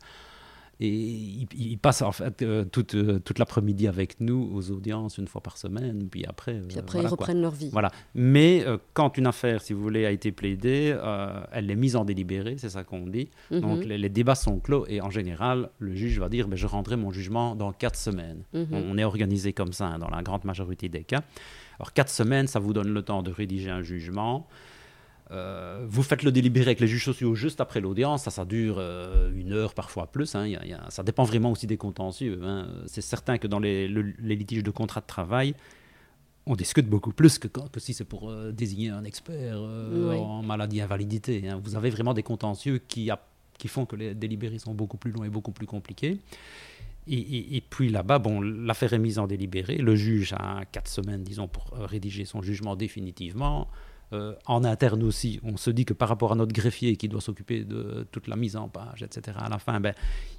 Et ils, passent en fait euh, toute, euh, toute l'après-midi avec nous aux audiences une fois par semaine, puis après. Puis après, ils reprennent leur vie. Voilà. Mais quand une affaire, si vous voulez, a été plaidée, elle est mise en délibéré, c'est ça qu'on dit. Mhm. Donc les, débats sont clos et en général, le juge va dire ben, Je rendrai mon jugement dans quatre semaines. Mhm. on, est organisé comme ça hein, dans la grande majorité des cas. Alors quatre semaines, ça vous donne le temps de rédiger un jugement. Euh, vous faites le délibéré avec les juges sociaux juste après l'audience, ça, ça dure euh, une heure, parfois plus. Hein. ça dépend vraiment aussi des contentieux. Hein. C'est certain que dans les, litiges de contrat de travail, on discute beaucoup plus que, que si c'est pour euh, désigner un expert en maladie invalidité. Hein. Vous avez vraiment des contentieux qui, qui font que les délibérés sont beaucoup plus longs et beaucoup plus compliqués. Et, et, puis là-bas, bon, l'affaire est mise en délibéré. Le juge a quatre semaines, disons, pour rédiger son jugement définitivement. Euh, en interne aussi, on se dit que par rapport à notre greffier qui doit s'occuper de toute la mise en page, etc., à la fin, ben,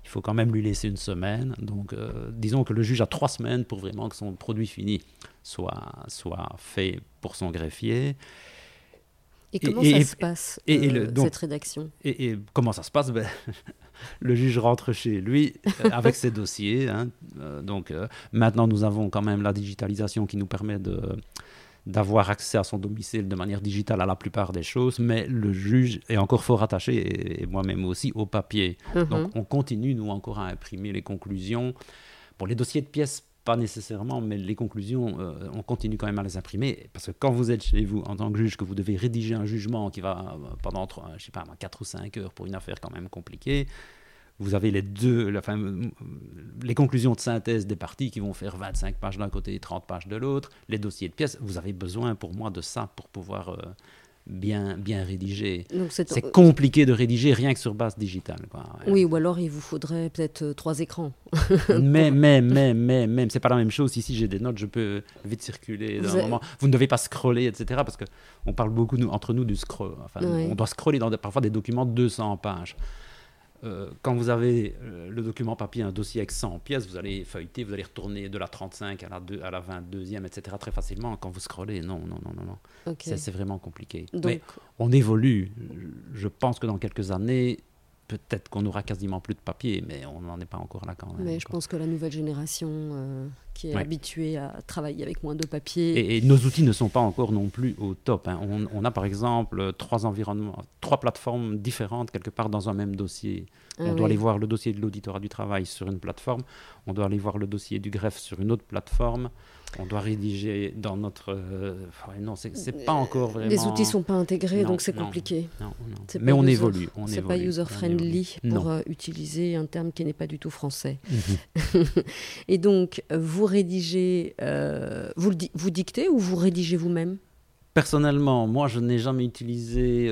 il faut quand même lui laisser une semaine. Donc, euh, disons que le juge a trois semaines pour vraiment que son produit fini soit, soit fait pour son greffier. Et comment ça se passe, et, euh, cette rédaction? et, comment ça se passe? Ben, (laughs) Le juge rentre chez lui avec ses dossiers. Hein. donc maintenant, nous avons quand même la digitalisation qui nous permet de d'avoir accès à son domicile de manière digitale à la plupart des choses, mais le juge est encore fort attaché, et, moi-même aussi, au papier. Mhm. Donc on continue, nous, encore à imprimer les conclusions. Pour les dossiers de pièces, pas nécessairement, mais les conclusions, euh, on continue quand même à les imprimer, parce que quand vous êtes chez vous en tant que juge, que vous devez rédiger un jugement qui va euh, pendant, je sais pas, 4 ou 5 heures pour une affaire quand même compliquée, vous avez les deux, la, les conclusions de synthèse des parties qui vont faire 25 pages d'un côté et 30 pages de l'autre, les dossiers de pièces. Vous avez besoin pour moi de ça pour pouvoir euh, bien, bien rédiger. C'est compliqué de rédiger rien que sur base digitale. Oui, ou alors il vous faudrait peut-être euh, trois écrans. (laughs) mais, mais, mais, mais, même, c'est pas la même chose. Ici, j'ai des notes, je peux vite circuler. Vous, moment. vous ne devez pas scroller, etc. Parce qu'on parle beaucoup nous, entre nous du scroll. Enfin, On doit scroller dans parfois des documents de 200 pages. Euh, quand vous avez euh, le document papier, un dossier avec 100 pièces, vous allez feuilleter, vous allez retourner de la 35 à la, 2, à la 22e, etc. très facilement. Quand vous scrollez, non, non, non, non. non. C'est vraiment compliqué. Mais on évolue. Je pense que dans quelques années, peut-être qu'on aura quasiment plus de papier, mais on n'en est pas encore là quand même. Mais je pense que la nouvelle génération euh, qui est habituée à travailler avec moins de papier. Et, nos outils ne sont pas encore non plus au top. Hein. On, a par exemple trois environnements, trois plateformes différentes quelque part dans un même dossier. Ah on doit aller voir le dossier de l'auditorat du travail sur une plateforme, on doit aller voir le dossier du greffe sur une autre plateforme on doit rédiger dans notre. Euh, non, c'est pas encore vraiment. Les outils sont pas intégrés, donc c'est compliqué. Mais on évolue. On c'est pas user friendly pour euh, utiliser un terme qui n'est pas du tout français. Mhm. (laughs) Et donc, vous rédigez, euh, vous, vous dictez ou vous rédigez vous-même? Personnellement, moi, je n'ai jamais utilisé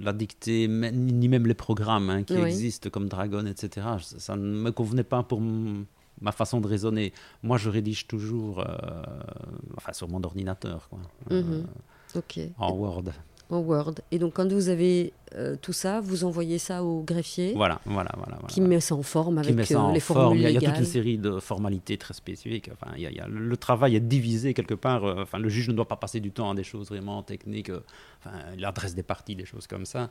la dictée, ni même les programmes hein, qui existent comme Dragon, etc. Ça ne me convenait pas pour ma façon de raisonner. Moi, je rédige toujours, euh, enfin, sur mon ordinateur, quoi. Mhm. En Word. En Word. Et donc, quand vous avez euh, tout ça, vous envoyez ça au greffier. Voilà, voilà, voilà. Qui met ça en forme avec euh, les formules il, y a, il y, a toute une série de formalités très spécifiques. Enfin, il y a, le travail est divisé quelque part. Euh, enfin, le juge ne doit pas passer du temps à des choses vraiment techniques, enfin, l'adresse des parties, des choses comme ça,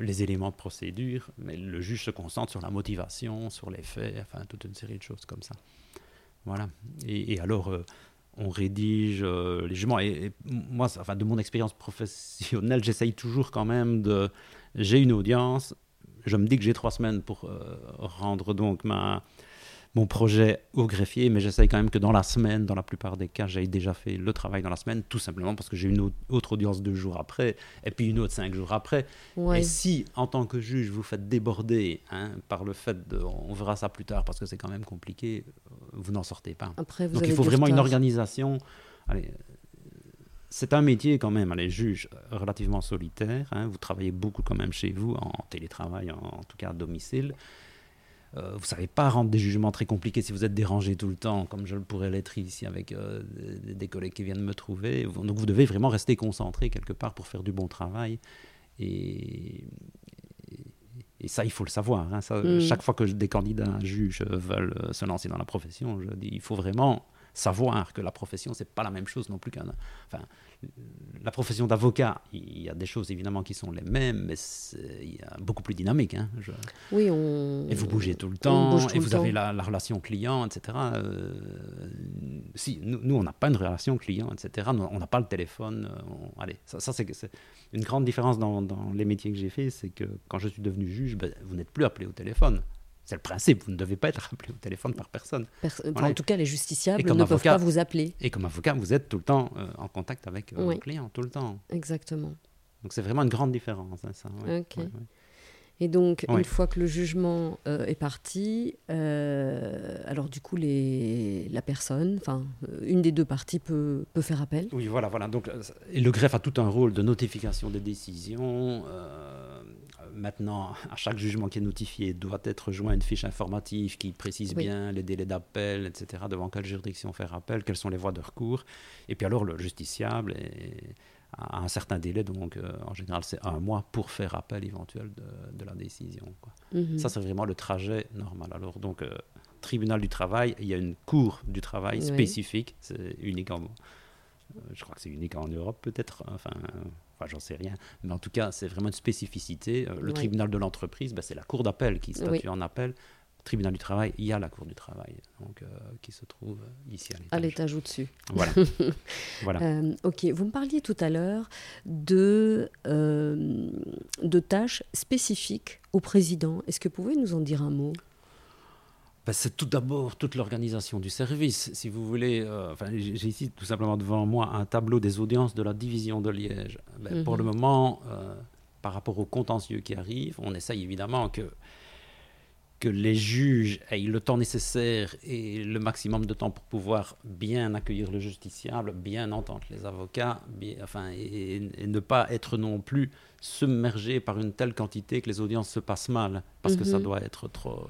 les éléments de procédure. Mais le juge se concentre sur la motivation, sur les faits, enfin, toute une série de choses comme ça. Voilà. Et, alors on rédige les jugements. Et, moi, enfin, de mon expérience professionnelle, j'essaye toujours quand même de. J'ai une audience, je me dis que j'ai trois semaines pour rendre donc ma, mon projet au greffier, mais j'essaye quand même que dans la semaine, dans la plupart des cas, j'ai déjà fait le travail dans la semaine, tout simplement parce que j'ai une autre audience deux jours après, et puis une autre cinq jours après. Et si, en tant que juge, vous faites déborder hein, par le fait de, on verra ça plus tard parce que c'est quand même compliqué, euh, vous n'en sortez pas. Après, Donc il faut vraiment une organisation. Allez, c'est un métier quand même, les juges, relativement solitaire. Hein. vous travaillez beaucoup quand même chez vous, en télétravail, en tout cas à domicile. Euh, vous ne savez pas rendre des jugements très compliqués si vous êtes dérangé tout le temps, comme je le pourrais l'être ici avec euh, des, collègues qui viennent me trouver. Donc vous devez vraiment rester concentré quelque part pour faire du bon travail. Et, et ça, il faut le savoir. Hein. Mm. Chaque fois que des candidats juges veulent se lancer dans la profession, je dis il faut vraiment savoir que la profession, c'est pas la même chose non plus qu'un. Enfin, la profession d'avocat, il y a des choses évidemment qui sont les mêmes, mais il y a beaucoup plus dynamique. Hein, oui, on... Et vous bougez tout le temps, et vous avez la, relation client, etc. Euh, si, nous, on n'a pas une relation client, etc. On n'a pas le téléphone. Euh, allez, ça, ça c'est une grande différence dans, dans les métiers que j'ai fait, c'est que quand je suis devenu juge, ben, vous n'êtes plus appelé au téléphone. C'est le principe, vous ne devez pas être appelé au téléphone par personne. En tout cas, les justiciables ne peuvent pas vous appeler. Et comme avocat, vous êtes tout le temps euh, en contact avec euh, le client, tout le temps. Exactement. Donc c'est vraiment une grande différence. Hein, ça, et donc, une fois que le jugement euh, est parti, alors du coup, les, la personne, enfin, une des deux parties peut, peut, faire appel. Oui, voilà, voilà. Donc, et le greffe a tout un rôle de notification des décisions maintenant, à chaque jugement qui est notifié, doit être joint une fiche informative qui précise bien les délais d'appel, etc., devant quelle juridiction faire appel, quelles sont les voies de recours. Et puis alors, le justiciable a un certain délai, donc euh, en général, c'est un mois pour faire appel éventuel de, la décision. Mhm. Ça, c'est vraiment le trajet normal. Alors, donc, euh, tribunal du travail, il y a une cour du travail spécifique, c'est unique en. Euh, je crois que c'est unique en Europe, peut-être. Enfin Enfin, j'en sais rien. Mais en tout cas, c'est vraiment une spécificité. Euh, le tribunal de l'entreprise, ben, c'est la cour d'appel qui statue en appel. Tribunal du travail, il y a la cour du travail, donc, euh, qui se trouve ici à l'étage. À l'étage au-dessus. Voilà. (laughs) voilà. Euh, ok, vous me parliez tout à l'heure de, de tâches spécifiques au président. Est-ce que vous pouvez nous en dire un mot? Ben, c'est tout d'abord toute l'organisation du service. Si vous voulez, euh, j'ai ici tout simplement devant moi un tableau des audiences de la division de Liège. Ben, pour le mhm. moment, euh, par rapport aux contentieux qui arrivent, on essaye évidemment que, que les juges aient le temps nécessaire et le maximum de temps pour pouvoir bien accueillir le justiciable, bien entendre les avocats, enfin, et, ne pas être non plus submergé par une telle quantité que les audiences se passent mal, parce que ça mhm. doit être trop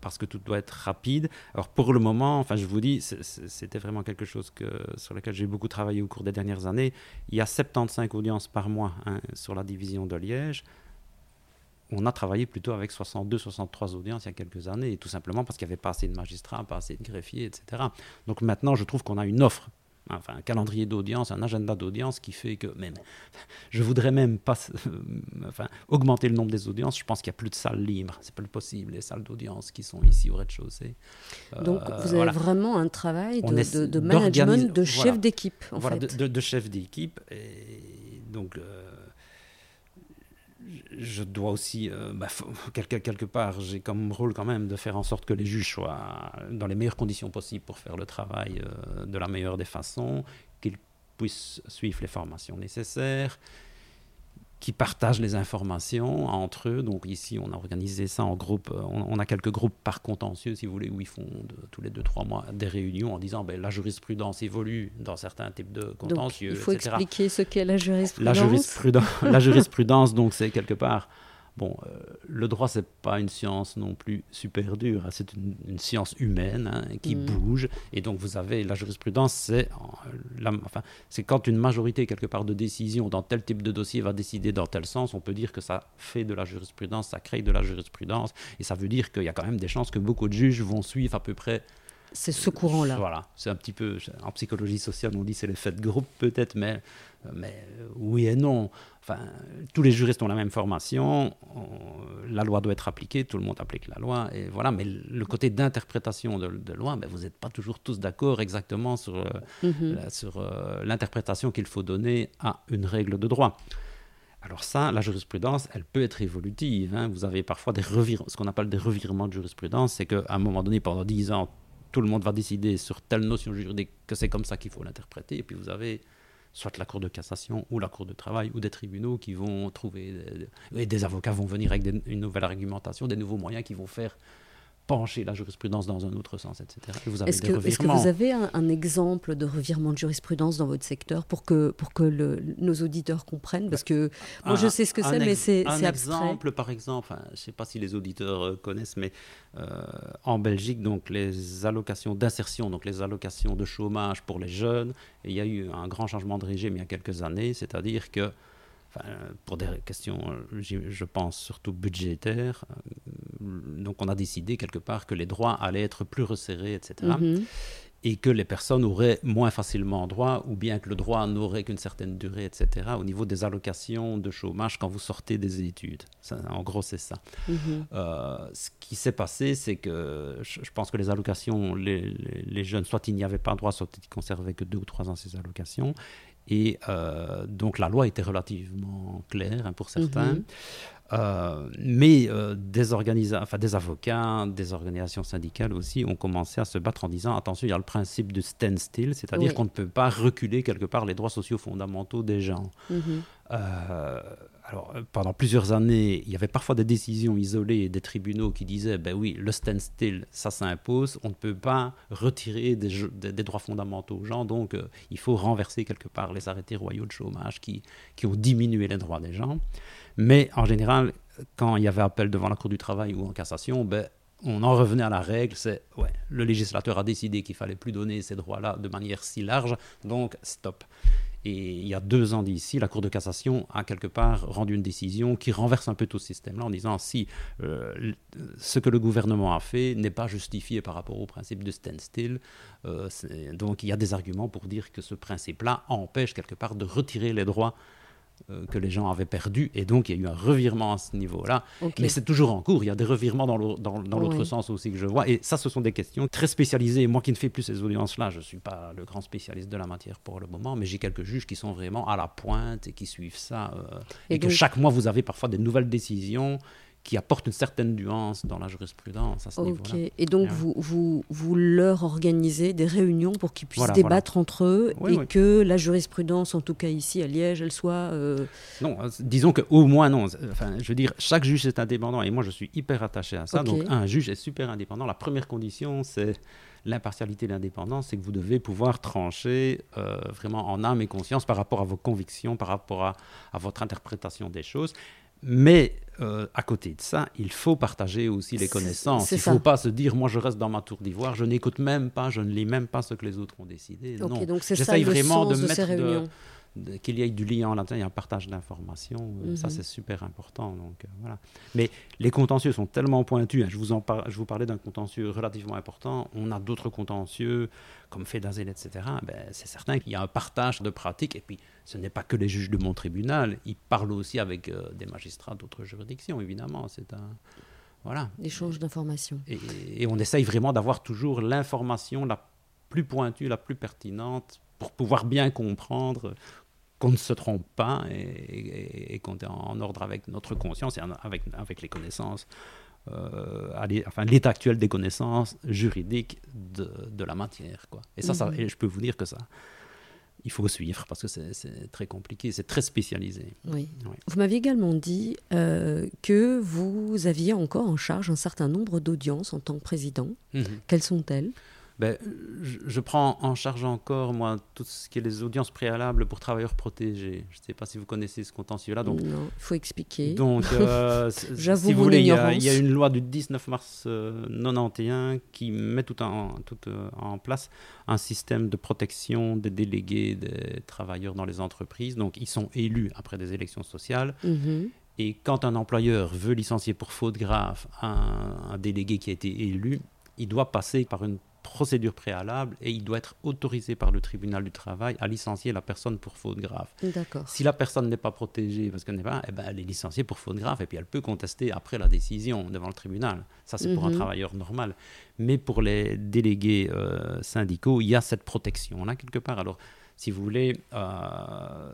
parce que tout doit être rapide. Alors pour le moment, enfin je vous dis, c'était vraiment quelque chose que, sur lequel j'ai beaucoup travaillé au cours des dernières années. Il y a 75 audiences par mois hein, sur la division de Liège. On a travaillé plutôt avec 62, 63 audiences il y a quelques années, tout simplement parce qu'il n'y avait pas assez de magistrats, pas assez de greffiers, etc. Donc maintenant, je trouve qu'on a une offre enfin un calendrier d'audience, un agenda d'audience qui fait que même, je voudrais même pas, enfin, augmenter le nombre des audiences. Je pense qu'il y a plus de salles libres, c'est pas possible les salles d'audience qui sont ici au rez-de-chaussée. Donc euh, vous avez vraiment un travail de, de, management, de chef d'équipe. Voilà, de, chef d'équipe et donc. Euh, je dois aussi, euh, bah, (laughs) quelque, part, j'ai comme rôle quand même de faire en sorte que les juges soient dans les meilleures conditions possibles pour faire le travail euh, de la meilleure des façons, qu'ils puissent suivre les formations nécessaires, qui partagent les informations entre eux. Donc ici, on a organisé ça en groupe. Euh, on, a quelques groupes par contentieux, si vous voulez, où ils font tous les deux, trois mois des réunions en disant ben, la jurisprudence évolue dans certains types de contentieux. Donc, il faut expliquer ce qu'est la jurisprudence. La, jurisprudence, (laughs) la jurisprudence, donc, c'est quelque part Bon, euh, le droit, c'est pas une science non plus super dure, hein. c'est une, science humaine hein, qui mm. bouge, et donc vous avez la jurisprudence, c'est enfin, c'est quand une majorité quelque part de décision dans tel type de dossier va décider dans tel sens, on peut dire que ça fait de la jurisprudence, ça crée de la jurisprudence, et ça veut dire qu'il y a quand même des chances que beaucoup de juges vont suivre à peu près c'est ce courant-là. Voilà, c'est un petit peu, en psychologie sociale, on dit c'est l'effet de groupe peut-être, mais, mais oui et non. Enfin, tous les juristes ont la même formation, la loi doit être appliquée, tout le monde applique la loi, et voilà, mais le côté d'interprétation de, de, loi, ben, vous n'êtes pas toujours tous d'accord exactement sur, euh, mhm. sur euh, l'interprétation qu'il faut donner à une règle de droit. Alors ça, la jurisprudence, elle peut être évolutive. Hein. Vous avez parfois des ce qu'on appelle des revirements de jurisprudence, c'est qu'à un moment donné, pendant dix ans, tout le monde va décider sur telle notion juridique que c'est comme ça qu'il faut l'interpréter. Et puis vous avez soit la Cour de cassation ou la Cour de travail ou des tribunaux qui vont trouver, et des avocats vont venir avec une nouvelle argumentation, des nouveaux moyens qui vont faire pencher la jurisprudence dans un autre sens, etc. Est-ce que, vous avez un, exemple de revirement de jurisprudence dans votre secteur pour que, pour que nos auditeurs comprennent? Parce que moi, je sais ce que c'est, mais c'est abstrait. Un exemple, par exemple, je ne sais pas si les auditeurs euh, connaissent, mais euh, en Belgique, donc les allocations d'insertion, donc les allocations de chômage pour les jeunes, il y a eu un grand changement de régime il y a quelques années, c'est-à-dire que pour des questions, je pense, surtout budgétaires. Euh, donc on a décidé quelque part que les droits allaient être plus resserrés, etc. Mhm. Et que les personnes auraient moins facilement droit, ou bien que le droit n'aurait qu'une certaine durée, etc. Au niveau des allocations de chômage quand vous sortez des études. en gros, c'est ça. Mhm. Euh, ce qui s'est passé, c'est que je, pense que les allocations, les, les, jeunes, soit ils n'y avaient pas droit, soit ils conservaient que deux ou trois ans ces allocations. Et euh, donc la loi était relativement claire hein, pour certains. Mhm. Euh, mais euh, des, enfin, des avocats, des organisations syndicales aussi ont commencé à se battre en disant attention, il y a le principe de standstill, c'est-à-dire qu'on ne peut pas reculer quelque part les droits sociaux fondamentaux des gens. Mhm. Alors, euh, pendant plusieurs années, il y avait parfois des décisions isolées des tribunaux qui disaient ben oui, le standstill, ça s'impose, on ne peut pas retirer des, droits fondamentaux aux gens, donc euh, il faut renverser quelque part les arrêtés royaux de chômage qui, qui ont diminué les droits des gens. Mais en général, quand il y avait appel devant la Cour du travail ou en cassation, ben, on en revenait à la règle, c'est ouais, le législateur a décidé qu'il fallait plus donner ces droits-là de manière si large, donc stop. Et il y a deux ans d'ici, la Cour de cassation a quelque part rendu une décision qui renverse un peu tout ce système-là en disant si euh, ce que le gouvernement a fait n'est pas justifié par rapport au principe de standstill, euh, donc il y a des arguments pour dire que ce principe-là empêche quelque part de retirer les droits que les gens avaient perdu. Et donc, il y a eu un revirement à ce niveau-là. Mais c'est toujours en cours. Il y a des revirements dans l'autre sens aussi que je vois. Et ça, ce sont des questions très spécialisées. Moi qui ne fais plus ces audiences-là, je ne suis pas le grand spécialiste de la matière pour le moment, mais j'ai quelques juges qui sont vraiment à la pointe et qui suivent ça. Euh, et, que chaque mois, vous avez parfois des nouvelles décisions qui apporte une certaine nuance dans la jurisprudence à ce niveau-là. Et donc, vous, vous, vous, leur organisez des réunions pour qu'ils puissent débattre entre eux et que la jurisprudence, en tout cas ici à Liège, elle soit... Euh, non, euh, disons qu'au moins non. Enfin, je veux dire, chaque juge est indépendant et moi, je suis hyper attaché à ça. Donc, un juge est super indépendant. La première condition, c'est l'impartialité et l'indépendance, c'est que vous devez pouvoir trancher euh, vraiment en âme et conscience par rapport à vos convictions, par rapport à, à votre interprétation des choses. Mais euh, à côté de ça, il faut partager aussi les connaissances. Il ne faut pas se dire, moi je reste dans ma tour d'ivoire, je n'écoute même pas, je ne lis même pas ce que les autres ont décidé. non, j'essaye vraiment de, mettre qu'il y ait du lien en interne, un partage d'informations. Euh, ça, mhm. c'est super important. Donc, euh, voilà. Mais les contentieux sont tellement pointus. Hein, je, vous en je vous parlais d'un contentieux relativement important. On a d'autres contentieux, comme fait d'Azel, etc. Ben, c'est certain qu'il y a un partage de pratiques. Et puis, ce n'est pas que les juges de mon tribunal. Ils parlent aussi avec euh, des magistrats d'autres juridictions, évidemment. C'est un. Voilà. Échange d'informations. Et, et on essaye vraiment d'avoir toujours l'information la plus pointue, la plus pertinente pour pouvoir bien comprendre qu'on ne se trompe pas et, qu'on est en, ordre avec notre conscience et avec, avec les connaissances, euh, enfin l'état actuel des connaissances juridiques de, de la matière. Quoi. Et ça, ça mhm. et je peux vous dire que ça, il faut suivre parce que c'est très compliqué, c'est très spécialisé. Oui. Vous m'aviez également dit euh, que vous aviez encore en charge un certain nombre d'audiences en tant que président. Mhm. Quelles sont-elles? Ben, je, prends en charge encore, moi, tout ce qui est les audiences préalables pour travailleurs protégés. Je ne sais pas si vous connaissez ce contentieux-là. Donc, non, il faut expliquer. Donc, euh, (laughs) J'avoue si vous voulez, il y, a, une loi du 19 mars 1991 euh, qui met tout, en, tout euh, en place un système de protection des délégués des travailleurs dans les entreprises. Donc, ils sont élus après des élections sociales. Mhm. Et quand un employeur veut licencier pour faute grave un, un délégué qui a été élu, il doit passer par une procédure préalable et il doit être autorisé par le tribunal du travail à licencier la personne pour faute grave. Si la personne n'est pas protégée parce qu'elle n'est pas, eh ben, elle est licenciée pour faute grave et puis elle peut contester après la décision devant le tribunal. Ça, c'est pour un Mhm. travailleur normal. Mais pour les délégués euh, syndicaux, il y a cette protection-là quelque part. Alors, si vous voulez, euh,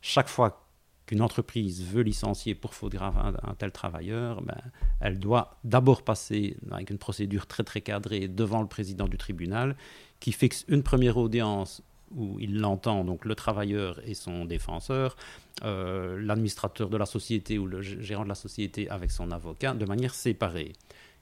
chaque fois qu'une entreprise veut licencier pour faute grave un, tel travailleur, ben, elle doit d'abord passer avec une procédure très très cadrée devant le président du tribunal qui fixe une première audience où il l'entend, donc le travailleur et son défenseur, euh, l'administrateur de la société ou le gérant de la société avec son avocat, de manière séparée.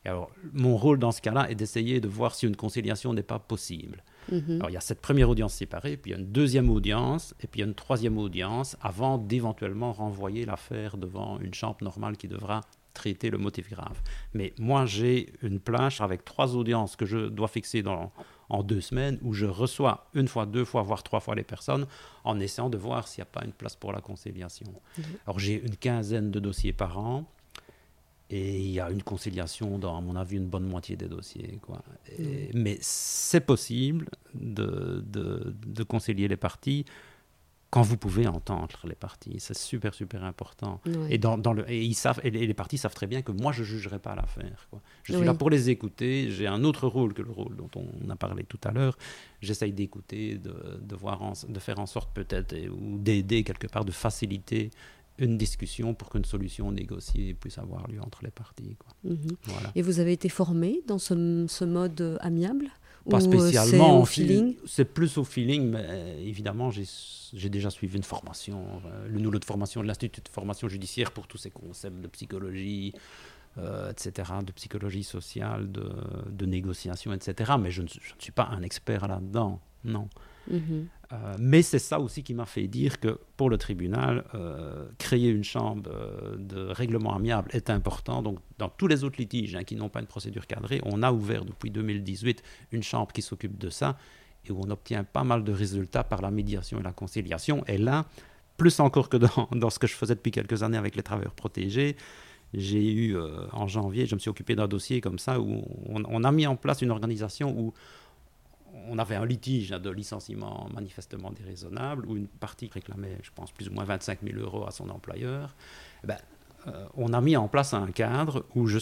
Alors, mon rôle dans ce cas-là est d'essayer de voir si une conciliation n'est pas possible. Mhm. Alors, il y a cette première audience séparée, puis il y a une deuxième audience, et puis il y a une troisième audience avant d'éventuellement renvoyer l'affaire devant une chambre normale qui devra traiter le motif grave. Mais moi, j'ai une plage avec trois audiences que je dois fixer dans, en deux semaines, où je reçois une fois, deux fois, voire trois fois les personnes, en essayant de voir s'il n'y a pas une place pour la conciliation. Mhm. Alors, j'ai une quinzaine de dossiers par an. Et il y a une conciliation dans, à mon avis, une bonne moitié des dossiers. Quoi. Et- Mais c'est possible de, de, de concilier les parties quand vous pouvez entendre les parties. C'est super, super important. Et, dans, dans le, et, ils savent, et les, les parties savent très bien que moi, je ne jugerai pas l'affaire. quoi. Je suis Oui. là pour les écouter. J'ai un autre rôle que le rôle dont on a parlé tout à l'heure. J'essaye d'écouter, de, de, voir en- de faire en sorte peut-être, ou d'aider quelque part, de faciliter une discussion pour qu'une solution négociée puisse avoir lieu entre les parties. quoi. Mhm. Voilà. Et vous avez été formé dans ce, ce mode euh, amiable Pas euh, spécialement. Au feeling? C'est plus au feeling, mais euh, évidemment, j'ai déjà suivi une formation, euh, l'une ou l'autre formation de l'Institut de formation judiciaire pour tous ces concepts de psychologie, euh, etc., de psychologie sociale, de, de négociation, etc. Mais je ne, suis- je ne suis pas un expert là-dedans, non. Mhm. Euh, mais c'est ça aussi qui m'a fait dire que pour le tribunal, euh, créer une chambre euh, de règlement amiable est important. Donc, dans tous les autres litiges hein, qui n'ont pas une procédure cadrée, on a ouvert depuis 2018 une chambre qui s'occupe de ça et où on obtient pas mal de résultats par la médiation et la conciliation. Et là, plus encore que dans, ce que je faisais depuis quelques années avec les travailleurs protégés, j'ai eu en janvier, je me suis occupé d'un dossier comme ça où on a mis en place une organisation où on avait un litige de licenciement manifestement déraisonnable où une partie réclamait, je pense, plus ou moins 25 000 euros à son employeur. Eh ben, euh, on a mis en place un cadre où je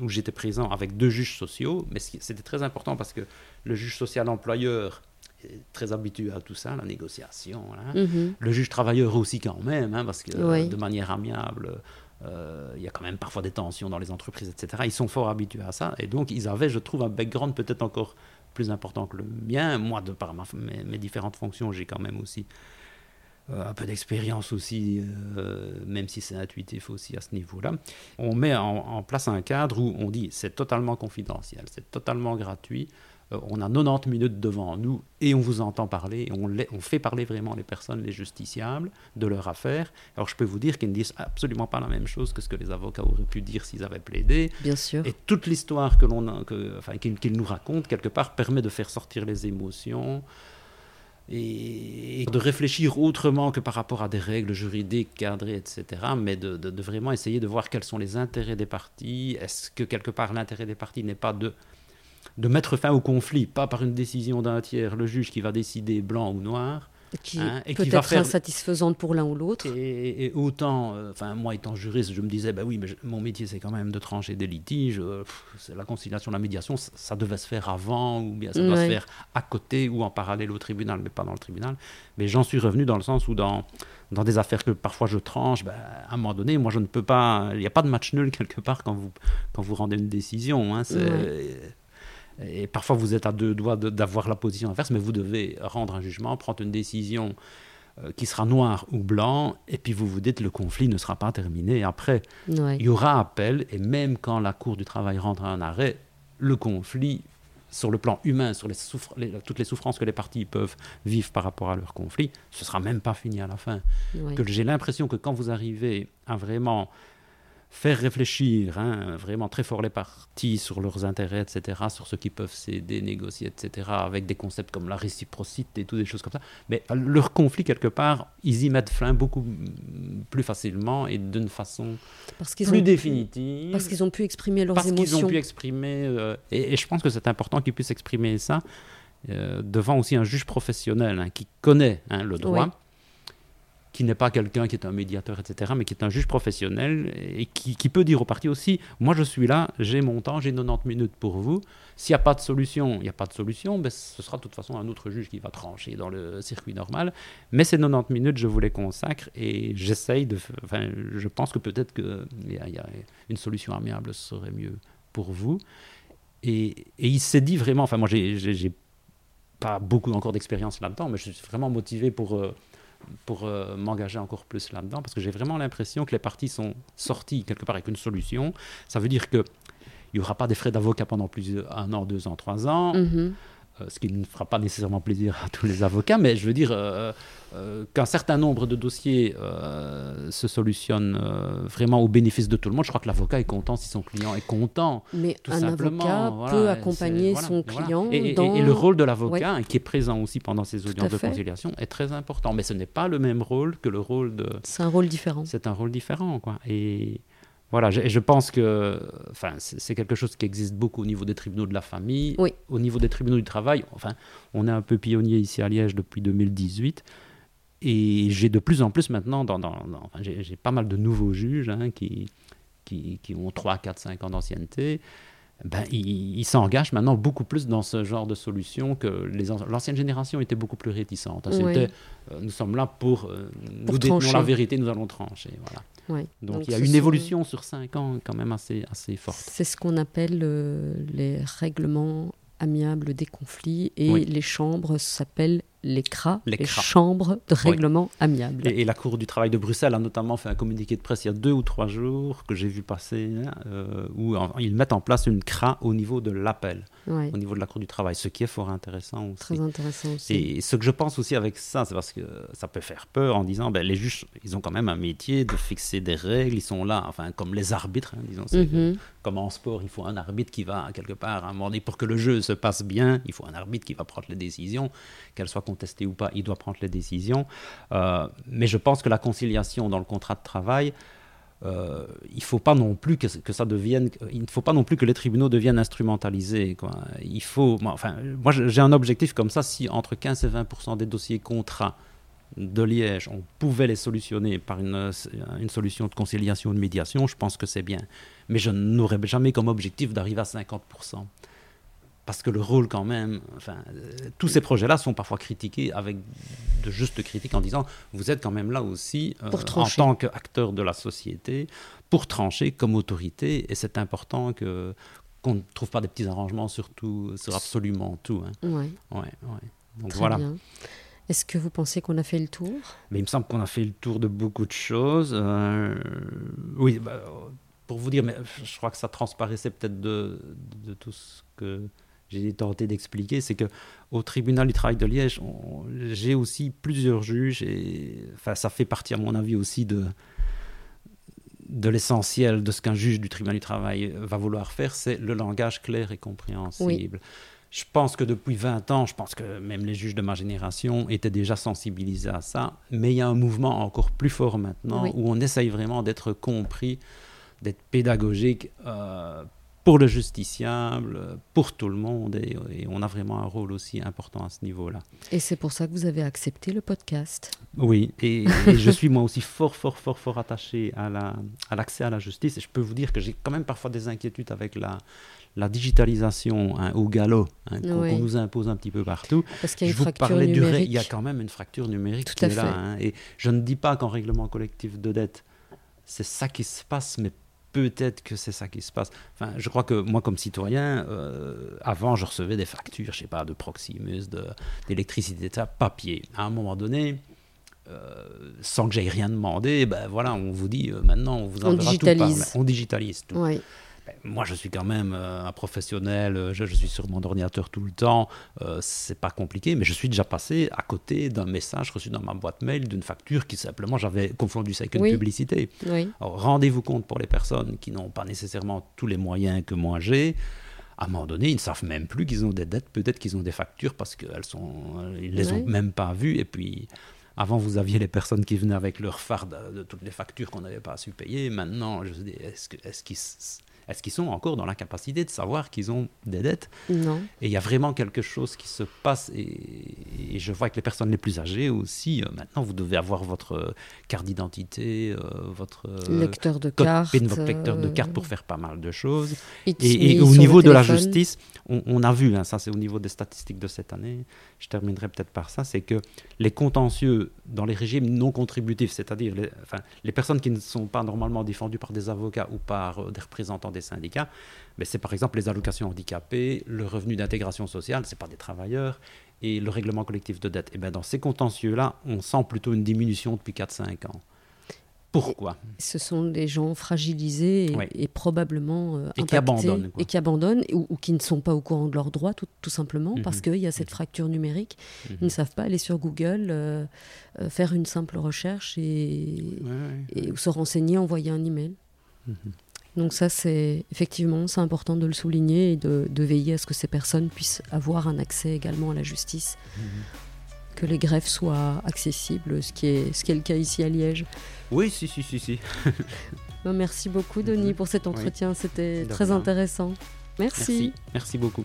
où j'étais présent avec deux juges sociaux, mais c'était très important parce que le juge social employeur est très habitué à tout ça, la négociation. hein. Mhm. Le juge travailleur aussi quand même, hein, parce que Oui. euh, de manière amiable, euh, il y a quand même parfois des tensions dans les entreprises, etc. Ils sont fort habitués à ça, et donc ils avaient, je trouve, un background peut-être encore plus important que le mien. Moi, de par mes différentes fonctions, j'ai quand même aussi euh, un peu d'expérience aussi, euh, même si c'est intuitif aussi à ce niveau-là. On met en, en place un cadre où on dit c'est totalement confidentiel, c'est totalement gratuit. Euh, on a 90 minutes devant nous et on vous entend parler. et on, fait parler vraiment les personnes, les justiciables, de leur affaire. Alors je peux vous dire qu'ils ne disent absolument pas la même chose que ce que les avocats auraient pu dire s'ils avaient plaidé. Bien sûr. Et toute l'histoire que l'on a- que, enfin, qu'il qu'il nous raconte, quelque part, permet de faire sortir les émotions et, et de réfléchir autrement que par rapport à des règles juridiques cadrées, etc. Mais de, de- de vraiment essayer de voir quels sont les intérêts des parties. Est-ce que quelque part l'intérêt des parties n'est pas de, de mettre fin au conflit, pas par une décision d'un tiers, le juge qui va décider blanc ou noir, Qui hein, et peut être faire- insatisfaisante pour l'un ou l'autre. et, et autant, euh, moi étant juriste, je me disais, bah oui, mais je- mon métier c'est quand même de trancher des litiges. euh, pff, la conciliation, la médiation, ça, ça devait se faire avant ou bien ça doit se faire à côté ou en parallèle au tribunal, mais pas dans le tribunal. Mais j'en suis revenu dans le sens où dans dans des affaires que parfois je tranche, bah, à un moment donné, moi je ne peux pas, il n'y a pas de match nul (laughs) quelque part quand vous quand vous rendez une décision. hein, c'est- Et parfois, vous êtes à deux doigts d'avoir la position inverse, mais vous devez rendre un jugement, prendre une décision euh, qui sera noir ou blanc, et puis vous vous dites le conflit ne sera pas terminé. Après, Ouais. il y aura appel, et même quand la Cour du travail rendra un arrêt, le conflit sur le plan humain, sur les toutes les souffrances que les parties peuvent vivre par rapport à leur conflit, ce sera même pas fini à la fin. Que j'ai l'impression que quand vous arrivez à vraiment faire réfléchir hein, vraiment très fort les parties sur leurs intérêts, etc., sur ce qu'ils peuvent s'aider, négocier, etc., avec des concepts comme la réciprocité et toutes des choses comme ça. Mais leur conflit, quelque part, ils y mettent fin beaucoup plus facilement et d'une façon plus définitive. parce qu'ils ont pu exprimer leurs émotions. Parce qu'ils ont pu exprimer, euh, et, je pense que c'est important qu'ils puissent exprimer ça euh, devant aussi un juge professionnel hein, qui connaît hein, le droit qui n'est pas quelqu'un qui est un médiateur, etc., mais qui est un juge professionnel et qui, peut dire aux parties aussi, moi je suis là, j'ai mon temps, j'ai 90 minutes pour vous. S'il n'y a pas de solution, il n'y a pas de solution, ben, ce sera de toute façon un autre juge qui va trancher dans le circuit normal. Mais ces 90 minutes, je vous les consacre et j'essaye de... Enfin, je pense que peut-être qu'il y, a une solution amiable serait mieux pour vous. Et, et il s'est dit vraiment, enfin moi j'ai pas beaucoup encore d'expérience là-dedans, mais je suis vraiment motivé pour... Euh, pour euh, m'engager encore plus là-dedans, parce que j'ai vraiment l'impression que les parties sont sorties quelque part avec une solution. Ça veut dire qu'il n'y aura pas des frais d'avocat pendant plus d'un an, deux ans, trois ans. Mm-hmm. Ce qui ne fera pas nécessairement plaisir à tous les avocats, mais je veux dire euh, euh, qu'un certain nombre de dossiers se solutionnent vraiment au bénéfice de tout le monde. Je crois que l'avocat est content si son client est content. Mais un avocat peut accompagner son client. Et, le rôle de l'avocat, qui est présent aussi pendant ces audiences de conciliation, est très important. Mais ce n'est pas le même rôle que le rôle de. C'est un rôle différent. C'est un rôle différent, quoi. Et voilà, je, je pense que enfin, c'est quelque chose qui existe beaucoup au niveau des tribunaux de la famille, au niveau des tribunaux du travail. Enfin, on est un peu pionnier ici à Liège depuis 2018. Et j'ai de plus en plus maintenant, dans, j'ai pas mal de nouveaux juges hein, qui, qui, qui, ont 3, 4, 5 ans d'ancienneté. Ben, ils s'engagent maintenant beaucoup plus dans ce genre de solution que l'ancienne génération était beaucoup plus réticente. Euh, nous sommes là pour, euh, nous détenons la vérité, nous allons trancher. Voilà. Donc, il y a une évolution sur cinq ans quand même assez, assez forte. C'est ce qu'on appelle euh, les règlements amiables des conflits et les chambres s'appellent les CRA, les, chambres de règlement amiable. Et, la Cour du travail de Bruxelles a notamment fait un communiqué de presse il y a deux ou trois jours que j'ai vu passer, euh, où ils mettent en place une CRA au niveau de l'appel, au niveau de la Cour du travail, ce qui est fort intéressant aussi. Très intéressant aussi. Et ce que je pense aussi avec ça, c'est parce que ça peut faire peur en disant, ben, les juges, ils ont quand même un métier de fixer des règles, ils sont là, enfin comme les arbitres, hein, disons, mm comme en sport, il faut un arbitre qui va quelque part, à un moment donné, pour que le jeu se passe bien, il faut un arbitre qui va prendre les décisions, qu'elles soient contesté ou pas, il doit prendre les décisions. Euh, mais je pense que la conciliation dans le contrat de travail, euh, il ne faut pas non plus que, ça devienne, il ne faut pas non plus que les tribunaux deviennent instrumentalisés. Il faut, moi, enfin, moi j'ai un objectif comme ça, si entre 15 et 20% des dossiers contrats de Liège, on pouvait les solutionner par une solution de conciliation ou de médiation, je pense que c'est bien. Mais je n'aurais jamais comme objectif d'arriver à 50 parce que le rôle quand même, enfin, euh, tous ces projets-là sont parfois critiqués avec de justes critiques en disant vous êtes quand même là aussi euh, en tant qu'acteur de la société pour trancher comme autorité et c'est important que qu'on ne trouve pas des petits arrangements sur tout, sur absolument tout. Hein. Ouais. Ouais, Donc voilà. Est-ce que vous pensez qu'on a fait le tour? Mais il me semble qu'on a fait le tour de beaucoup de choses. Euh, oui, bah, pour vous dire, mais je crois que ça transparaissait peut-être de, de, tout ce que j'ai tenté d'expliquer, c'est que au tribunal du travail de Liège, j'ai aussi plusieurs juges et enfin, ça fait partie, à mon avis, aussi de, de l'essentiel de ce qu'un juge du tribunal du travail va vouloir faire, c'est le langage clair et compréhensible. Je pense que depuis 20 ans, je pense que même les juges de ma génération étaient déjà sensibilisés à ça, mais il y a un mouvement encore plus fort maintenant où on essaye vraiment d'être compris, d'être pédagogique euh, pour le justiciable, pour tout le monde, et, on a vraiment un rôle aussi important à ce niveau-là. Et c'est pour ça que vous avez accepté le podcast. Oui, et, je suis moi aussi fort, fort, fort, fort attaché à l'accès la, à, à la justice, et je peux vous dire que j'ai quand même parfois des inquiétudes avec la, la digitalisation hein, au galop hein, qu'on nous impose un petit peu partout. Parce qu'il y a une je fracture numérique. Du il y a quand même une fracture numérique qui est là. Hein, et je ne dis pas qu'en règlement collectif de dette, c'est ça qui se passe, mais peut-être que c'est ça qui se passe. Enfin, je crois que moi, comme citoyen, euh, avant, je recevais des factures, je sais pas, de Proximus, d'électricité, de, papier. À un moment donné, euh, sans que j'aille rien demander, ben voilà, on vous dit euh, maintenant, on vous on digitalise. Tout on digitalise tout. Ben, moi, je suis quand même euh, un professionnel, euh, je, suis sur mon ordinateur tout le temps, euh, c'est pas compliqué, mais je suis déjà passé à côté d'un message reçu dans ma boîte mail d'une facture qui simplement j'avais confondu ça avec une publicité. Rendez-vous compte pour les personnes qui n'ont pas nécessairement tous les moyens que moi j'ai. À un moment donné, ils ne savent même plus qu'ils ont des dettes, peut-être qu'ils ont des factures parce qu'ils ne les ont même pas vues. Et puis, avant, vous aviez les personnes qui venaient avec leur farde de toutes les factures qu'on n'avait pas su payer. Maintenant, je dis, est-ce qu'ils est-ce qu'ils sont encore dans l'incapacité de savoir qu'ils ont des dettes? Non. Et il y a vraiment quelque chose qui se passe. Et, je vois que les personnes les plus âgées aussi, euh, maintenant, vous devez avoir votre euh, carte d'identité, euh, votre lecteur de carte, votre lecteur de carte pour faire pas mal de choses. Et, au niveau de la justice, on, a vu, hein, ça c'est au niveau des statistiques de cette année, je terminerai peut-être par ça, c'est que les contentieux dans les régimes non contributifs, c'est-à-dire les, enfin, les personnes qui ne sont pas normalement défendues par des avocats ou par des représentants des syndicats, mais c'est par exemple les allocations handicapées, le revenu d'intégration sociale, ce pas des travailleurs, et le règlement collectif de dette. Et bien dans ces contentieux-là, on sent plutôt une diminution depuis 4-5 ans. Pourquoi? Ce sont des gens fragilisés et, probablement euh, et qui abandonnent, et qui abandonnent ou, qui ne sont pas au courant de leurs droits, tout, simplement parce mhm. qu'il y a cette mhm. fracture numérique. Ils ne mhm. savent pas aller sur Google, euh, euh, faire une simple recherche et, et, se renseigner, envoyer un email. Donc ça, c'est effectivement, c'est important de le souligner et de, veiller à ce que ces personnes puissent avoir un accès également à la justice, mhm. que les greffes soient accessibles, ce qui est, ce qui est le cas ici à Liège. Oui, si, si, si, si. (laughs) Ben, merci beaucoup, Denis, mhm. pour cet entretien. C'était très intéressant. Merci. Merci beaucoup.